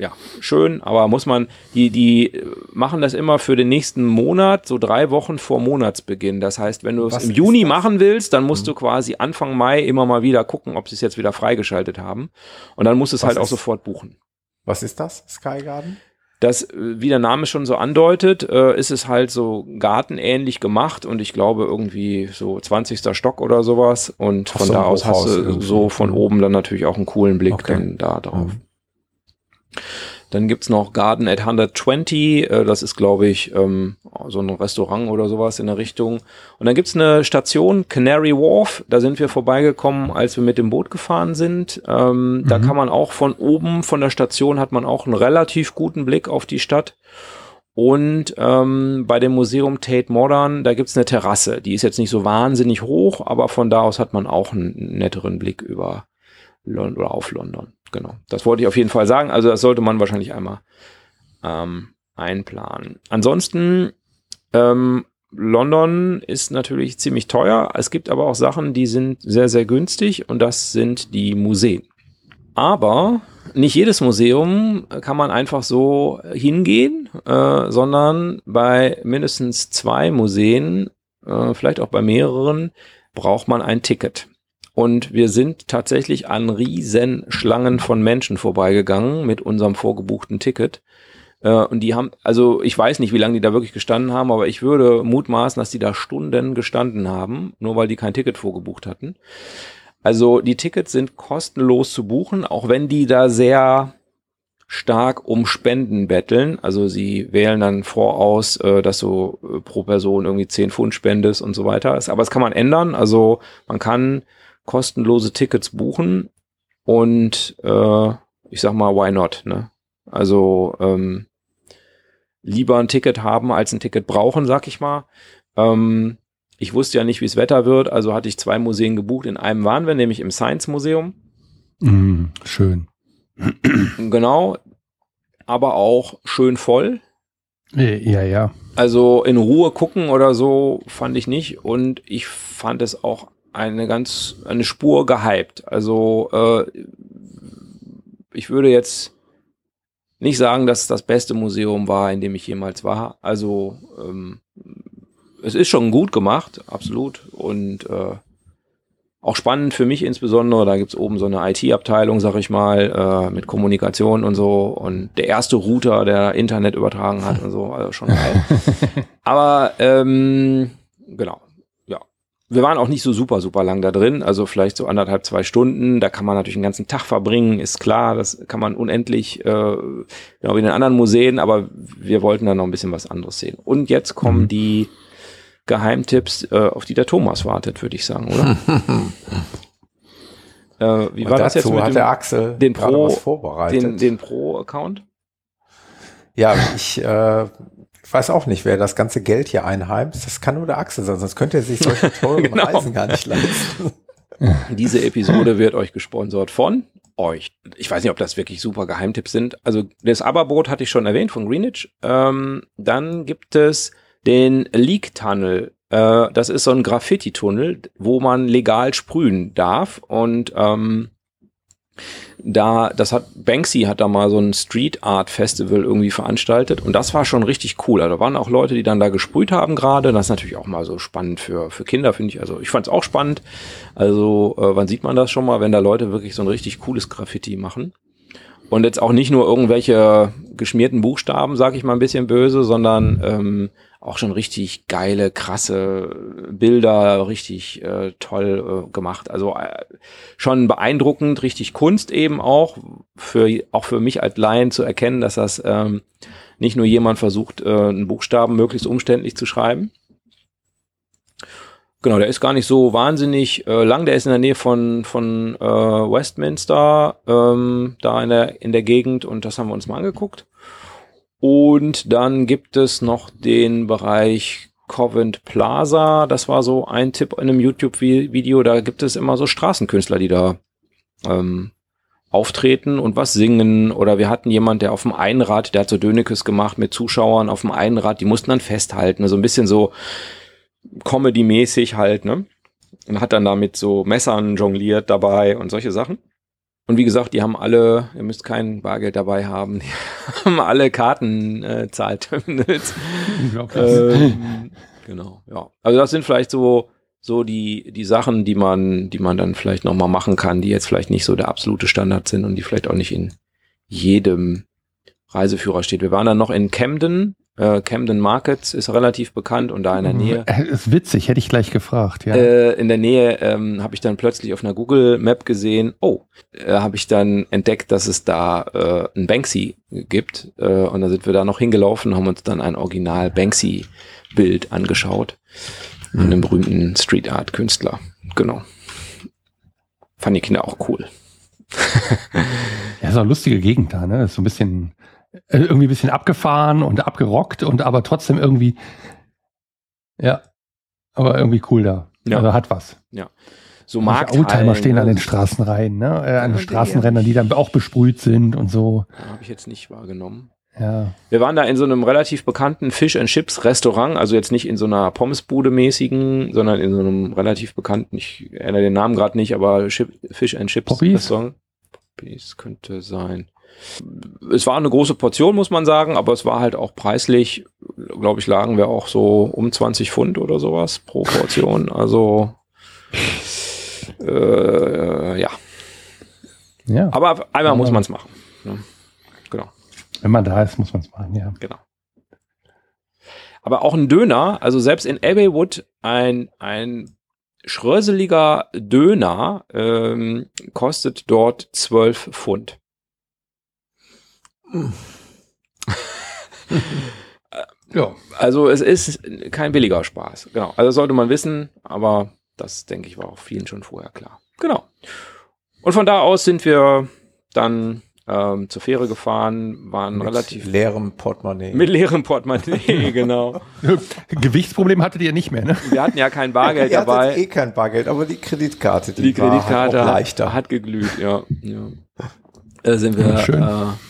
S3: ja, schön, aber muss man, die, die machen das immer für den nächsten Monat, so drei Wochen vor Monatsbeginn. Das heißt, wenn du es im Juni machen willst, dann musst mhm. du quasi Anfang Mai immer mal wieder gucken, ob sie es jetzt wieder freigeschaltet haben. Und dann musst du es halt auch sofort buchen.
S2: Was ist das, Sky Garden?
S3: Das, wie der Name schon so andeutet, äh, ist es halt so gartenähnlich gemacht und ich glaube irgendwie so 20. Stock oder sowas. Und von so, da aus hast du so von oben dann natürlich auch einen coolen Blick okay. dann da drauf. Mhm. Dann gibt's noch Garden at 120, äh, das ist, glaube ich, ähm, so ein Restaurant oder sowas in der Richtung. Und dann gibt's eine Station, Canary Wharf, da sind wir vorbeigekommen, als wir mit dem Boot gefahren sind. Ähm, mhm. Da kann man auch von oben, von der Station hat man auch einen relativ guten Blick auf die Stadt. Und ähm, bei dem Museum Tate Modern, da gibt's eine Terrasse. Die ist jetzt nicht so wahnsinnig hoch, aber von da aus hat man auch einen netteren Blick über London oder auf London genau. Das wollte ich auf jeden Fall sagen. Also das sollte man wahrscheinlich einmal ähm, einplanen. Ansonsten, ähm, London ist natürlich ziemlich teuer. Es gibt aber auch Sachen, die sind sehr, sehr günstig und das sind die Museen. Aber nicht jedes Museum kann man einfach so hingehen, äh, sondern bei mindestens zwei Museen, äh, vielleicht auch bei mehreren, braucht man ein Ticket. Und wir sind tatsächlich an riesen Schlangen von Menschen vorbeigegangen mit unserem vorgebuchten Ticket. Äh, und die haben, also ich weiß nicht, wie lange die da wirklich gestanden haben, aber ich würde mutmaßen, dass die da Stunden gestanden haben, nur weil die kein Ticket vorgebucht hatten. Also die Tickets sind kostenlos zu buchen, auch wenn die da sehr stark um Spenden betteln. Also sie wählen dann voraus, äh, dass du äh, pro Person irgendwie 10 Pfund spendest und so weiter. Aber das kann man ändern. Also man kann kostenlose Tickets buchen und äh, ich sag mal, why not? Ne? Also ähm, lieber ein Ticket haben als ein Ticket brauchen, sag ich mal. Ähm, ich wusste ja nicht, wie es Wetter wird, also hatte ich zwei Museen gebucht. In einem waren wir, nämlich im Science Museum.
S4: Mm, schön.
S3: Genau, aber auch schön voll.
S4: Ja, ja.
S3: Also in Ruhe gucken oder so fand ich nicht und ich fand es auch eine ganz, eine Spur gehypt. Also äh, ich würde jetzt nicht sagen, dass es das beste Museum war, in dem ich jemals war. Also ähm, es ist schon gut gemacht, absolut. Und äh, auch spannend für mich insbesondere, da gibt's oben so eine IT-Abteilung, sag ich mal, äh, mit Kommunikation und so. Und der erste Router, der Internet übertragen hat und so, also schon geil. Aber ähm, genau, wir waren auch nicht so super, super lang da drin, also vielleicht so anderthalb, zwei Stunden. Da kann man natürlich einen ganzen Tag verbringen, ist klar, das kann man unendlich, äh, genau wie in den anderen Museen, aber wir wollten da noch ein bisschen was anderes sehen. Und jetzt kommen mhm. die Geheimtipps, äh, auf die der Thomas wartet, würde ich sagen, oder?
S2: äh, wie Und war das jetzt mit hat dem, der Axel
S3: den Pro, den, den Pro-Account?
S2: Ja, ich äh, ich weiß auch nicht, wer das ganze Geld hier einheimt. Das kann nur der Axel sein, sonst könnte er sich solche teuren genau. Reisen gar nicht leisten.
S3: Diese Episode wird euch gesponsert von euch. Ich weiß nicht, ob das wirklich super Geheimtipps sind. Also das Aberbrot hatte ich schon erwähnt von Greenwich. Ähm, dann gibt es den Leak Tunnel. Äh, das ist so ein Graffiti-Tunnel, wo man legal sprühen darf. Und ähm, da, das hat, Banksy hat da mal so ein Street Art Festival irgendwie veranstaltet und das war schon richtig cool. Also da waren auch Leute, die dann da gesprüht haben gerade. Das ist natürlich auch mal so spannend für, für Kinder, finde ich. Also ich fand es auch spannend. Also äh, wann sieht man das schon mal, wenn da Leute wirklich so ein richtig cooles Graffiti machen? Und jetzt auch nicht nur irgendwelche geschmierten Buchstaben, sag ich mal ein bisschen böse, sondern ähm, auch schon richtig geile, krasse Bilder, richtig äh, toll äh, gemacht. Also äh, schon beeindruckend, richtig Kunst eben auch, für, auch für mich als Laien zu erkennen, dass das ähm, nicht nur jemand versucht, äh, einen Buchstaben möglichst umständlich zu schreiben. Genau, der ist gar nicht so wahnsinnig äh, lang. Der ist in der Nähe von von äh, Westminster, ähm, da in der in der Gegend und das haben wir uns mal angeguckt. Und dann gibt es noch den Bereich Covent Plaza. Das war so ein Tipp in einem YouTube-Video. Da gibt es immer so Straßenkünstler, die da ähm, auftreten und was singen. Oder wir hatten jemand, der auf dem Einrad, der hat so Dönekes gemacht mit Zuschauern auf dem Einrad, die mussten dann festhalten. Also ein bisschen so Comedy-mäßig halt, ne? Und hat dann damit so Messern jongliert dabei und solche Sachen. Und wie gesagt, die haben alle, ihr müsst kein Bargeld dabei haben, die haben alle Kartenzahlterminals. Äh, ähm, genau, ja. Also das sind vielleicht so so die die Sachen, die man die man dann vielleicht noch mal machen kann, die jetzt vielleicht nicht so der absolute Standard sind und die vielleicht auch nicht in jedem Reiseführer steht. Wir waren dann noch in Camden äh, Camden Markets ist relativ bekannt und da in der Nähe.
S4: Äh, ist witzig, hätte ich gleich gefragt, ja.
S3: Äh, in der Nähe ähm, habe ich dann plötzlich auf einer Google Map gesehen, oh, äh, habe ich dann entdeckt, dass es da äh, ein Banksy gibt. Äh, und da sind wir da noch hingelaufen, haben uns dann ein Original Banksy-Bild angeschaut. Mhm. Einem berühmten Street Art Künstler. Genau. Fand die Kinder auch cool.
S4: ja, ist auch eine lustige Gegend da, ne? Ist so ein bisschen irgendwie ein bisschen abgefahren und abgerockt und aber trotzdem irgendwie, ja, aber irgendwie cool da. Ja. Also hat was.
S3: Ja. So Markt
S4: Oldtimer stehen an den Straßenreihen, ne? Äh, an den Straßenrändern, die dann auch besprüht sind und so.
S3: Habe ich jetzt nicht wahrgenommen.
S4: Ja.
S3: Wir waren da in so einem relativ bekannten Fish and Chips Restaurant, also jetzt nicht in so einer Pommesbude mäßigen, sondern in so einem relativ bekannten, ich erinnere den Namen gerade nicht, aber Chip, Fish and Chips
S4: Poppies?
S3: Restaurant. Poppies könnte sein es war eine große Portion, muss man sagen, aber es war halt auch preislich, glaube ich, lagen wir auch so um 20 Pfund oder sowas pro Portion. Also äh, ja.
S4: ja.
S3: Aber einmal muss man es machen. Ne? Genau.
S4: Wenn man da ist, muss man es machen, ja.
S3: Genau. Aber auch ein Döner, also selbst in Abbeywood ein, ein schröseliger Döner ähm, kostet dort 12 Pfund. ja. Also es ist kein billiger Spaß. Genau. Also sollte man wissen, aber das denke ich war auch vielen schon vorher klar. Genau. Und von da aus sind wir dann ähm, zur Fähre gefahren, waren
S2: mit
S3: relativ
S2: leerem Portemonnaie.
S3: Mit leerem Portemonnaie, genau.
S4: Gewichtsproblem hattet ihr nicht mehr, ne?
S3: Wir hatten ja kein Bargeld
S2: ihr
S3: dabei.
S2: eh kein Bargeld, aber die Kreditkarte,
S3: die, die Kreditkarte halt leichter. hat geglüht, ja. ja. Da sind wir äh,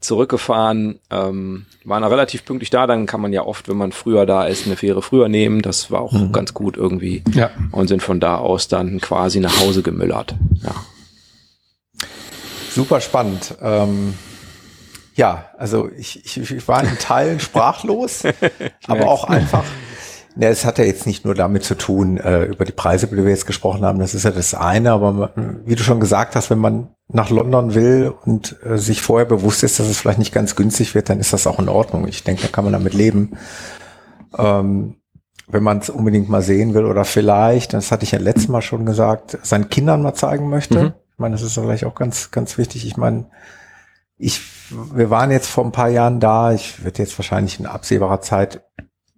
S3: zurückgefahren, ähm, waren relativ pünktlich da, dann kann man ja oft, wenn man früher da ist, eine Fähre früher nehmen. Das war auch mhm. ganz gut irgendwie.
S4: Ja.
S3: Und sind von da aus dann quasi nach Hause gemüllert. Ja.
S2: Super spannend. Ähm, ja, also ich, ich, ich war in Teilen sprachlos, aber auch einfach ja, es hat ja jetzt nicht nur damit zu tun, äh, über die Preise, über die wir jetzt gesprochen haben, das ist ja das eine, aber man, wie du schon gesagt hast, wenn man nach London will und äh, sich vorher bewusst ist, dass es vielleicht nicht ganz günstig wird, dann ist das auch in Ordnung. Ich denke, da kann man damit leben. Ähm, wenn man es unbedingt mal sehen will oder vielleicht, das hatte ich ja letztes Mal schon gesagt, seinen Kindern mal zeigen möchte. Mhm. Ich meine, das ist vielleicht auch ganz, ganz wichtig. Ich meine, ich, wir waren jetzt vor ein paar Jahren da. Ich werde jetzt wahrscheinlich in absehbarer Zeit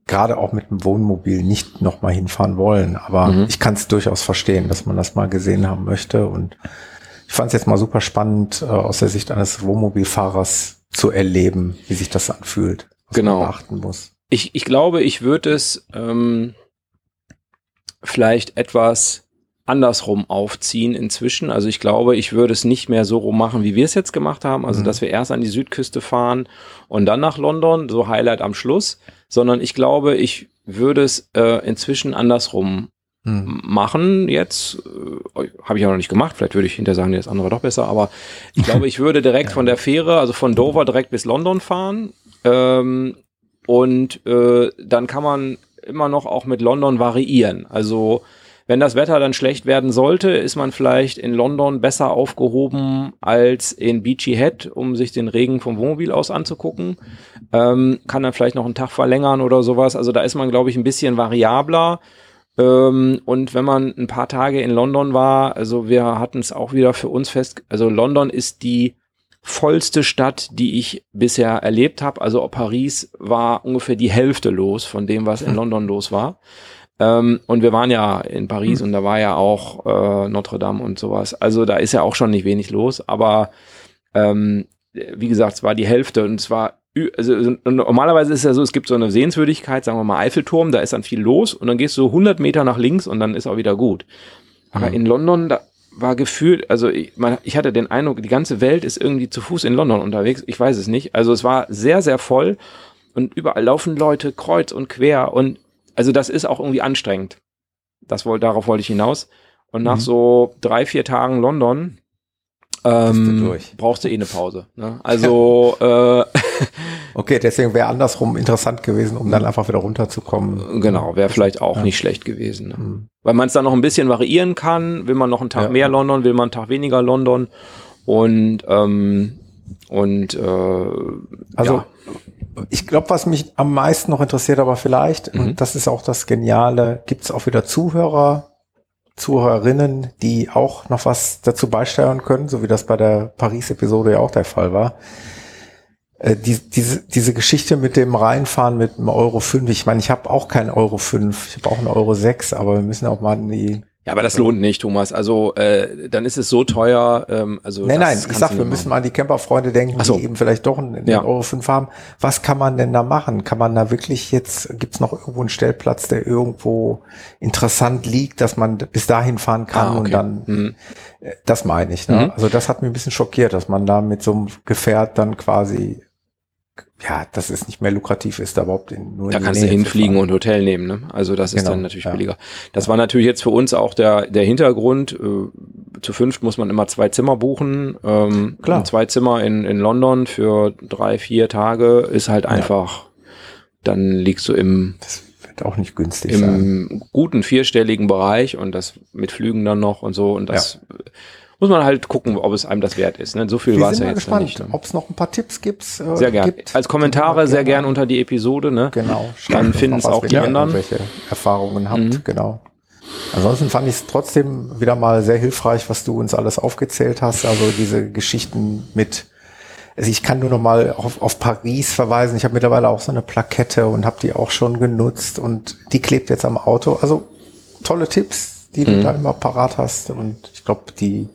S2: gerade auch mit dem Wohnmobil nicht nochmal hinfahren wollen. Aber mhm. ich kann es durchaus verstehen, dass man das mal gesehen haben möchte. Und ich fand es jetzt mal super spannend, äh, aus der Sicht eines Wohnmobilfahrers zu erleben, wie sich das anfühlt,
S3: was genau.
S2: man beachten muss.
S3: Ich, ich glaube, ich würde es ähm, vielleicht etwas andersrum aufziehen inzwischen. Also ich glaube, ich würde es nicht mehr so rum machen, wie wir es jetzt gemacht haben. Also, mhm. dass wir erst an die Südküste fahren und dann nach London, so Highlight am Schluss, sondern ich glaube, ich würde es äh, inzwischen andersrum mhm. machen. Jetzt äh, habe ich ja noch nicht gemacht. Vielleicht würde ich hinterher sagen, das andere doch besser. Aber ich glaube, ich würde direkt ja. von der Fähre, also von Dover direkt bis London fahren. Ähm, und äh, dann kann man immer noch auch mit London variieren. Also wenn das Wetter dann schlecht werden sollte, ist man vielleicht in London besser aufgehoben als in Beachy Head, um sich den Regen vom Wohnmobil aus anzugucken. Ähm, kann dann vielleicht noch einen Tag verlängern oder sowas. Also da ist man, glaube ich, ein bisschen variabler. Ähm, und wenn man ein paar Tage in London war, also wir hatten es auch wieder für uns fest, also London ist die vollste Stadt, die ich bisher erlebt habe. Also Paris war ungefähr die Hälfte los von dem, was in London los war. Ähm, und wir waren ja in Paris mhm. und da war ja auch äh, Notre Dame und sowas. Also da ist ja auch schon nicht wenig los, aber ähm, wie gesagt, es war die Hälfte und es war also normalerweise ist es ja so, es gibt so eine Sehenswürdigkeit, sagen wir mal Eiffelturm, da ist dann viel los und dann gehst du 100 Meter nach links und dann ist auch wieder gut. Aber mhm. in London, da war gefühlt, also ich, man, ich hatte den Eindruck, die ganze Welt ist irgendwie zu Fuß in London unterwegs. Ich weiß es nicht. Also es war sehr, sehr voll und überall laufen Leute kreuz und quer und also das ist auch irgendwie anstrengend. Das wollte, darauf wollte ich hinaus. Und nach mhm. so drei, vier Tagen London ähm,
S2: durch.
S3: brauchst du eh eine Pause. Ne? Also äh,
S2: Okay, deswegen wäre andersrum interessant gewesen, um dann einfach wieder runterzukommen.
S3: genau, wäre vielleicht auch nicht schlecht gewesen. Ne? Weil man es dann noch ein bisschen variieren kann. Will man noch einen Tag
S2: Ja.
S3: mehr London, will man einen Tag weniger London und ähm, und äh,
S2: Also
S3: ja.
S2: Ich glaube, was mich am meisten noch interessiert, aber vielleicht,
S3: Mhm.
S2: und das ist auch das Geniale, gibt es auch wieder Zuhörer, Zuhörerinnen, die auch noch was dazu beisteuern können, so wie das bei der Paris-Episode ja auch der Fall war. Äh, die, diese, diese Geschichte mit dem Reinfahren mit einem Euro 5, ich meine, ich habe auch keinen Euro 5, ich habe auch einen Euro 6, aber wir müssen auch mal in die
S3: Ja, aber das lohnt nicht, Thomas. Also äh, dann ist es so teuer. Ähm, also
S2: Nein, nein, ich sag, wir
S3: nicht
S2: müssen
S3: machen.
S2: mal an die Camperfreunde denken,
S3: so.
S2: die eben vielleicht doch einen, einen
S3: Ja.
S2: Euro 5 haben. Was kann man denn da machen? Kann man da wirklich jetzt, gibt's noch irgendwo einen Stellplatz, der irgendwo interessant liegt, dass man bis dahin fahren kann
S3: Ah, okay.
S2: und dann,
S3: Mhm.
S2: äh, das meine ich. Ne?
S3: Mhm.
S2: Also das hat mich ein bisschen schockiert, dass man da mit so einem Gefährt dann quasi, ja, dass es nicht mehr lukrativ ist, da überhaupt in, nur
S3: Da
S2: in
S3: kannst du
S2: Nähe zu
S3: hinfliegen und Hotel nehmen. Ne? Also das ist
S2: Genau,
S3: dann natürlich
S2: ja.
S3: billiger. Das war natürlich jetzt für uns auch der, der Hintergrund. Äh, zu fünft muss man immer zwei Zimmer buchen. Ähm,
S2: Klar.
S3: Zwei Zimmer in, in London für drei, vier Tage ist halt einfach, dann liegst du im,
S2: Das wird auch nicht günstig sein.
S3: im guten vierstelligen Bereich und das mit Flügen dann noch und so. Und das muss man halt gucken, ob es einem das wert ist. Ne? So viel war es ja
S2: mal
S3: jetzt
S2: gespannt,
S3: nicht. Ne?
S2: ob es noch ein paar Tipps gibt. Äh,
S3: Sehr gern.
S2: gibt.
S3: Als Kommentare sehr gern unter die Episode. Ne?
S2: Genau.
S3: Dann finden es auch
S2: wenn
S3: die
S2: ihr
S3: anderen.
S2: Welche Erfahrungen habt,
S3: Mhm.
S2: genau. Ansonsten fand ich es trotzdem wieder mal sehr hilfreich, was du uns alles aufgezählt hast. Also diese Geschichten mit, also ich kann nur noch mal auf, auf Paris verweisen. Ich habe mittlerweile auch so eine Plakette und habe die auch schon genutzt und die klebt jetzt am Auto. Also tolle Tipps, die
S3: Mhm.
S2: du da immer parat hast und ich glaube, die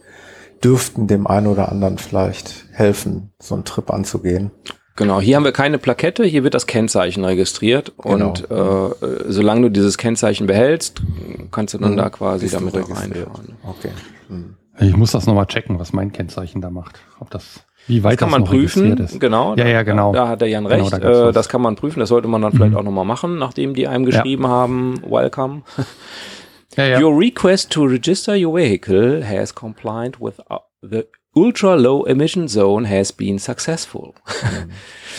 S2: dürften dem einen oder anderen vielleicht helfen, so einen Trip anzugehen.
S3: Genau, hier haben wir keine Plakette, hier wird das Kennzeichen registriert und
S2: Genau.
S3: äh, solange du dieses Kennzeichen behältst, kannst du dann
S2: Mhm.
S3: da quasi
S2: Bist
S3: damit da
S2: registriert.
S3: reinfahren.
S2: Okay. Hm.
S4: Ich muss das nochmal checken, was mein Kennzeichen da macht. Ob das, wie weit
S3: Das kann man
S4: noch
S3: prüfen,
S4: registriert ist.
S3: genau.
S4: Ja, ja, genau.
S3: Da, da hat der Jan
S4: Genau,
S3: recht.
S4: da gab's
S3: äh, das kann man prüfen, das sollte man dann vielleicht
S4: Mhm.
S3: auch nochmal machen, nachdem die einem geschrieben haben, welcome.
S4: Ja, ja.
S3: Your request to register your vehicle has complied with uh, the ultra low emission zone has been successful.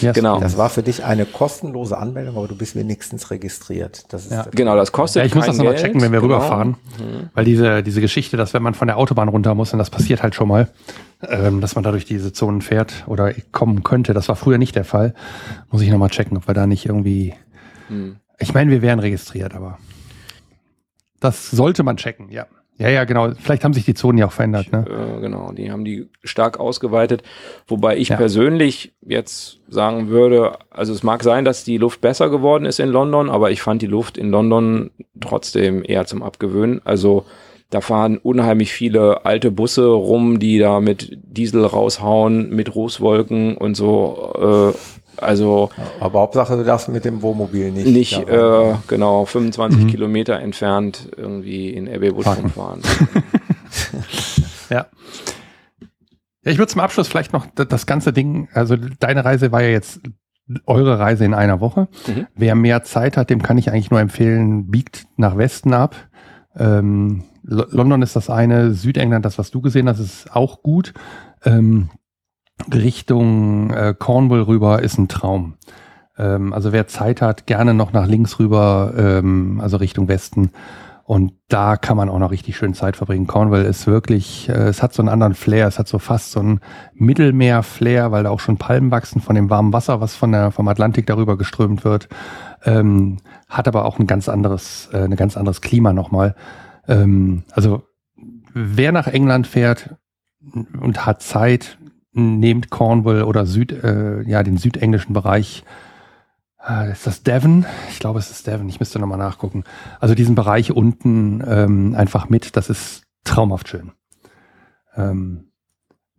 S4: Yes.
S3: genau.
S2: Das war für dich eine kostenlose Anmeldung, aber du bist wenigstens registriert. Das ist
S4: Ja.
S3: Genau, das kostet
S4: Ja, ich muss
S3: kein
S4: das nochmal checken, wenn wir
S3: genau.
S4: rüberfahren.
S3: Mhm.
S4: Weil diese, diese Geschichte, dass wenn man von der Autobahn runter muss, und das passiert halt schon mal, ähm, dass man da durch diese Zonen fährt oder kommen könnte, das war früher nicht der Fall, muss ich nochmal checken, ob wir da nicht irgendwie.
S3: Mhm.
S4: Ich meine, wir wären registriert, aber das sollte man checken, ja. Ja, ja, genau. Vielleicht haben sich die Zonen ja auch verändert, ne?
S3: Äh, genau, die haben die stark ausgeweitet. Wobei ich
S4: Ja.
S3: persönlich jetzt sagen würde, also es mag sein, dass die Luft besser geworden ist in London, aber ich fand die Luft in London trotzdem eher zum Abgewöhnen. Also da fahren unheimlich viele alte Busse rum, die da mit Diesel raushauen, mit Rußwolken und so. Äh, also
S2: Aber Hauptsache, du darfst mit dem Wohnmobil nicht.
S3: nicht äh, genau 25
S4: Mhm.
S3: Kilometer entfernt irgendwie in
S4: Parken.
S3: rumfahren.
S4: Ja. Ja, ich würde zum Abschluss vielleicht noch das ganze Ding, also deine Reise war ja jetzt eure Reise in einer Woche.
S3: Mhm.
S4: Wer mehr Zeit hat, dem kann ich eigentlich nur empfehlen, biegt nach Westen ab. Ähm, London ist das eine, Südengland, das, was du gesehen hast, ist auch gut. Ähm, Richtung äh, Cornwall rüber ist ein Traum. Ähm, also wer Zeit hat, gerne noch nach links rüber, ähm, also Richtung Westen. Und da kann man auch noch richtig schön Zeit verbringen. Cornwall ist wirklich, äh, es hat so einen anderen Flair, es hat so fast so einen Mittelmeer-Flair, weil da auch schon Palmen wachsen von dem warmen Wasser, was von der, vom Atlantik darüber geströmt wird. Ähm, hat aber auch ein ganz anderes, äh, ein ganz anderes Klima nochmal. Ähm, also wer nach England fährt und hat Zeit, nehmt Cornwall oder Süd, äh, ja, den südenglischen Bereich. Äh, ist das Devon? Ich glaube, es ist Devon. Ich müsste nochmal nachgucken. Also diesen Bereich unten ähm, einfach mit. Das ist traumhaft schön. Ähm,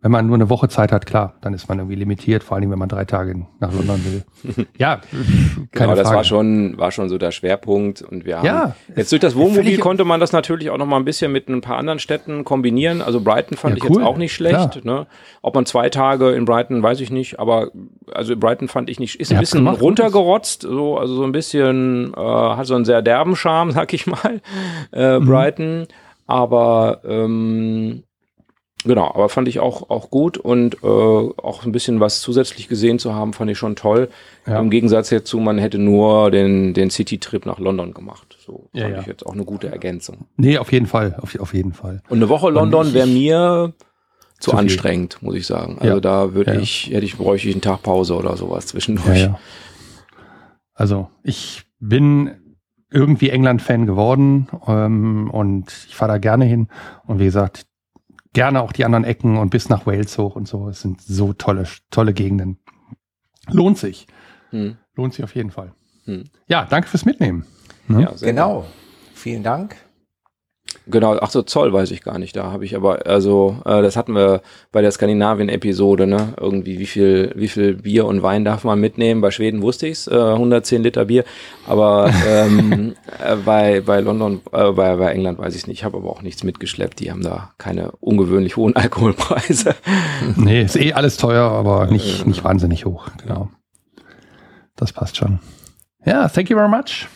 S4: wenn man nur eine Woche Zeit hat, klar, dann ist man irgendwie limitiert, vor allem wenn man drei Tage nach London will. ja, keine
S3: Genau, das
S4: Frage.
S3: war schon, war schon so der Schwerpunkt und wir haben
S4: Ja,
S3: jetzt durch das Wohnmobil konnte man das natürlich auch noch mal ein bisschen mit ein paar anderen Städten kombinieren. Also Brighton fand
S4: Ja,
S3: ich jetzt
S4: cool.
S3: auch nicht schlecht. Ne? Ob man zwei Tage in Brighton, weiß ich nicht, aber also in Brighton fand ich nicht, ist ein bisschen
S4: gemacht,
S3: runtergerotzt, so, also so ein bisschen, äh, hat so einen sehr derben Charme, sag ich mal, äh,
S4: Mhm.
S3: Brighton. Aber ähm, Genau, aber fand ich auch, auch gut und äh, auch ein bisschen was zusätzlich gesehen zu haben, fand ich schon toll.
S4: Ja.
S3: Im Gegensatz dazu, man hätte nur den, den City-Trip nach London gemacht. So
S4: Ja,
S3: fand
S4: ja.
S3: ich jetzt auch eine gute Ergänzung.
S4: Nee, auf jeden Fall. Auf, auf jeden Fall.
S3: Und eine Woche London wäre mir zu,
S4: Zu
S3: anstrengend, muss ich sagen. Also da würde ich, hätte ich, bräuchte ich einen Tag Pause oder sowas zwischendurch.
S4: Also ich bin irgendwie England-Fan geworden ähm, und ich fahre da gerne hin. Und wie gesagt, gerne auch die anderen Ecken und bis nach Wales hoch und so. Es sind so tolle, tolle Gegenden. Lohnt sich.
S3: Hm.
S4: Lohnt sich auf jeden Fall.
S3: Hm.
S4: Ja, danke fürs Mitnehmen. Ne?
S3: Ja,
S2: Genau. Vielen Dank.
S3: Genau, ach so, Zoll weiß ich gar nicht. Da habe ich aber, also, äh, das hatten wir bei der Skandinavien-Episode, ne? Irgendwie, wie viel, wie viel Bier und Wein darf man mitnehmen? Bei Schweden wusste ich's, äh, 110 Liter Bier. Aber ähm, äh, bei, bei London, äh, bei, bei England weiß ich es nicht. Ich habe aber auch nichts mitgeschleppt. Die haben da keine ungewöhnlich hohen Alkoholpreise.
S4: Nee, ist eh alles teuer, aber nicht, nicht wahnsinnig hoch. Genau. Das passt schon. Ja, thank you very much.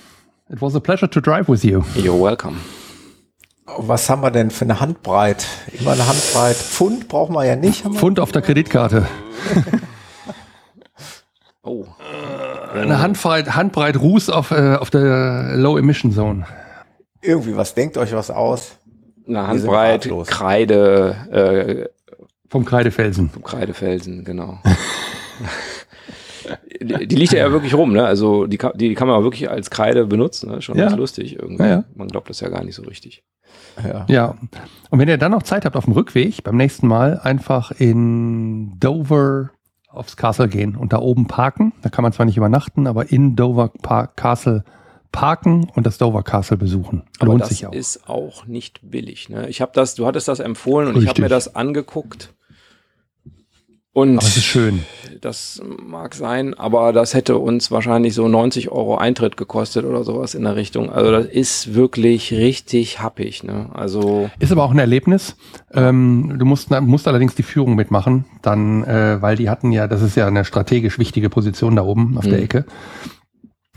S4: It was a pleasure to drive with you.
S3: You're welcome.
S2: Was haben wir denn für eine Handbreit? Immer eine Handbreit. Pfund brauchen wir ja nicht. Haben wir?
S4: Pfund auf der Kreditkarte.
S3: Oh.
S4: Eine Handbreit, Handbreit Ruß auf, äh, auf der Low Emission Zone.
S2: Irgendwie was. Denkt euch was aus.
S3: Eine Handbreit. Kreide, äh,
S4: Vom Kreidefelsen.
S3: Vom Kreidefelsen, genau. die, die liegt ja wirklich rum, ne? Also die, kann- die kann man wirklich als Kreide benutzen, ne? Schon
S4: Ja.
S3: ganz lustig irgendwie.
S4: Ja, ja.
S3: Man glaubt das ja gar nicht so richtig.
S2: Ja.
S4: Ja. Und wenn ihr dann noch Zeit habt auf dem Rückweg, beim nächsten Mal einfach in Dover aufs Castle gehen und da oben parken. Da kann man zwar nicht übernachten, aber in Dover Park Castle parken und das Dover Castle besuchen.
S3: Aber
S4: Lohnt
S3: das
S4: sich auch.
S3: ist auch nicht billig. Ne? Ich habe das, du hattest das empfohlen und ich habe
S4: Richtig.
S3: mir das angeguckt. Und
S4: Aber es ist schön.
S3: das mag sein, aber das hätte uns wahrscheinlich so 90 Euro Eintritt gekostet oder sowas in der Richtung. Also das ist wirklich richtig happig. Ne? Also
S4: Ist aber auch ein Erlebnis. Ähm, du musst, musst allerdings die Führung mitmachen, dann, äh, weil die hatten ja, das ist ja eine strategisch wichtige Position da oben auf der
S3: Mhm.
S4: Ecke.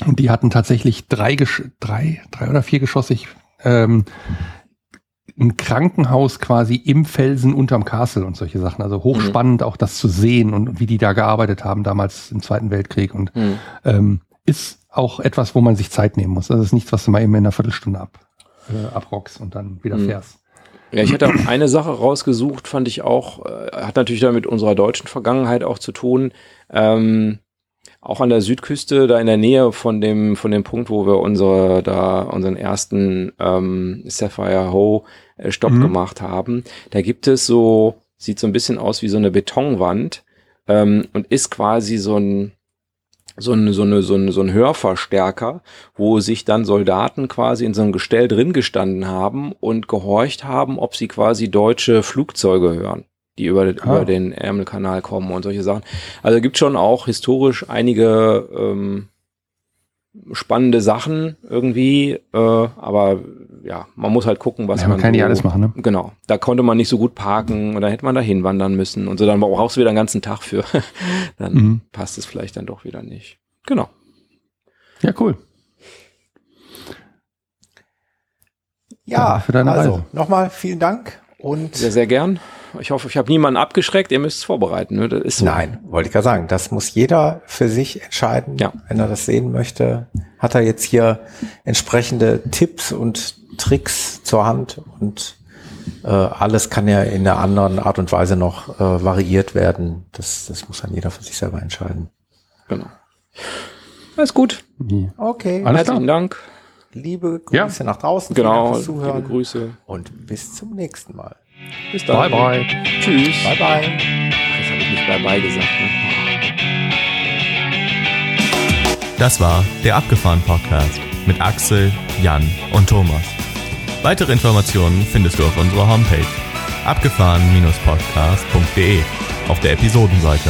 S4: Und die hatten tatsächlich drei, Gesch drei, drei oder viergeschossig ähm, ein Krankenhaus quasi im Felsen unterm Castle und solche Sachen. Also hochspannend auch das zu sehen und wie die da gearbeitet haben damals im Zweiten Weltkrieg und
S3: hm.
S4: ähm, ist auch etwas, wo man sich Zeit nehmen muss. Das ist nichts, was du mal eben in einer Viertelstunde ab, äh, abrockst und dann wieder
S3: Mhm.
S4: fährst.
S3: Ja, ich hätte auch eine Sache rausgesucht, fand ich auch, äh, hat natürlich dann mit unserer deutschen Vergangenheit auch zu tun. Ähm, auch an der Südküste, da in der Nähe von dem, von dem Punkt, wo wir unsere, da, unseren ersten ähm, Sapphire Ho äh, Stopp
S4: Mhm.
S3: gemacht haben. Da gibt es so, sieht so ein bisschen aus wie so eine Betonwand ähm, und ist quasi so ein, so eine, so eine, so eine, so ein Hörverstärker, wo sich dann Soldaten quasi in so einem Gestell drin gestanden haben und gehorcht haben, ob sie quasi deutsche Flugzeuge hören, die über, über den Ärmelkanal kommen und solche Sachen. Also gibt schon auch historisch einige ähm, spannende Sachen irgendwie, äh, aber ja, man muss halt gucken, was
S4: Ja, man
S3: man
S4: kann nicht
S3: so,
S4: alles machen, ne?
S3: Genau, da konnte man nicht so gut parken und da hätte man da hinwandern müssen und so, dann brauchst du wieder einen ganzen Tag für. dann
S4: Mhm.
S3: passt es vielleicht dann doch wieder nicht. Genau.
S4: Ja, cool.
S2: Ja,
S4: Für deine
S2: also nochmal vielen Dank und
S3: Sehr, sehr gern. Ich hoffe, ich habe niemanden abgeschreckt. Ihr müsst es vorbereiten. Ne? Das ist so.
S2: Nein, wollte ich gerade sagen, das muss jeder für sich entscheiden,
S3: Ja.
S2: wenn er das sehen möchte. Hat er jetzt hier entsprechende Tipps und Tricks zur Hand und äh, alles kann ja in einer anderen Art und Weise noch äh, variiert werden. Das, das muss dann jeder für sich selber entscheiden.
S3: Genau. Alles gut.
S2: Okay,
S4: Alles
S3: Herzlichen Dank.
S2: liebe
S4: Ja.
S2: Grüße nach draußen. Vielen Dank
S3: Genau.
S2: fürs
S3: Liebe
S2: Zuhören
S3: Grüße.
S2: und bis zum nächsten Mal.
S3: Bis dann.
S4: Bye, bye.
S3: Tschüss.
S2: Bye bye.
S3: Jetzt habe ich nicht bye bye gesagt. Ne?
S1: Das war der Abgefahren Podcast mit Axel, Jan und Thomas. Weitere Informationen findest du auf unserer Homepage abgefahren-podcast.de auf der Episodenseite.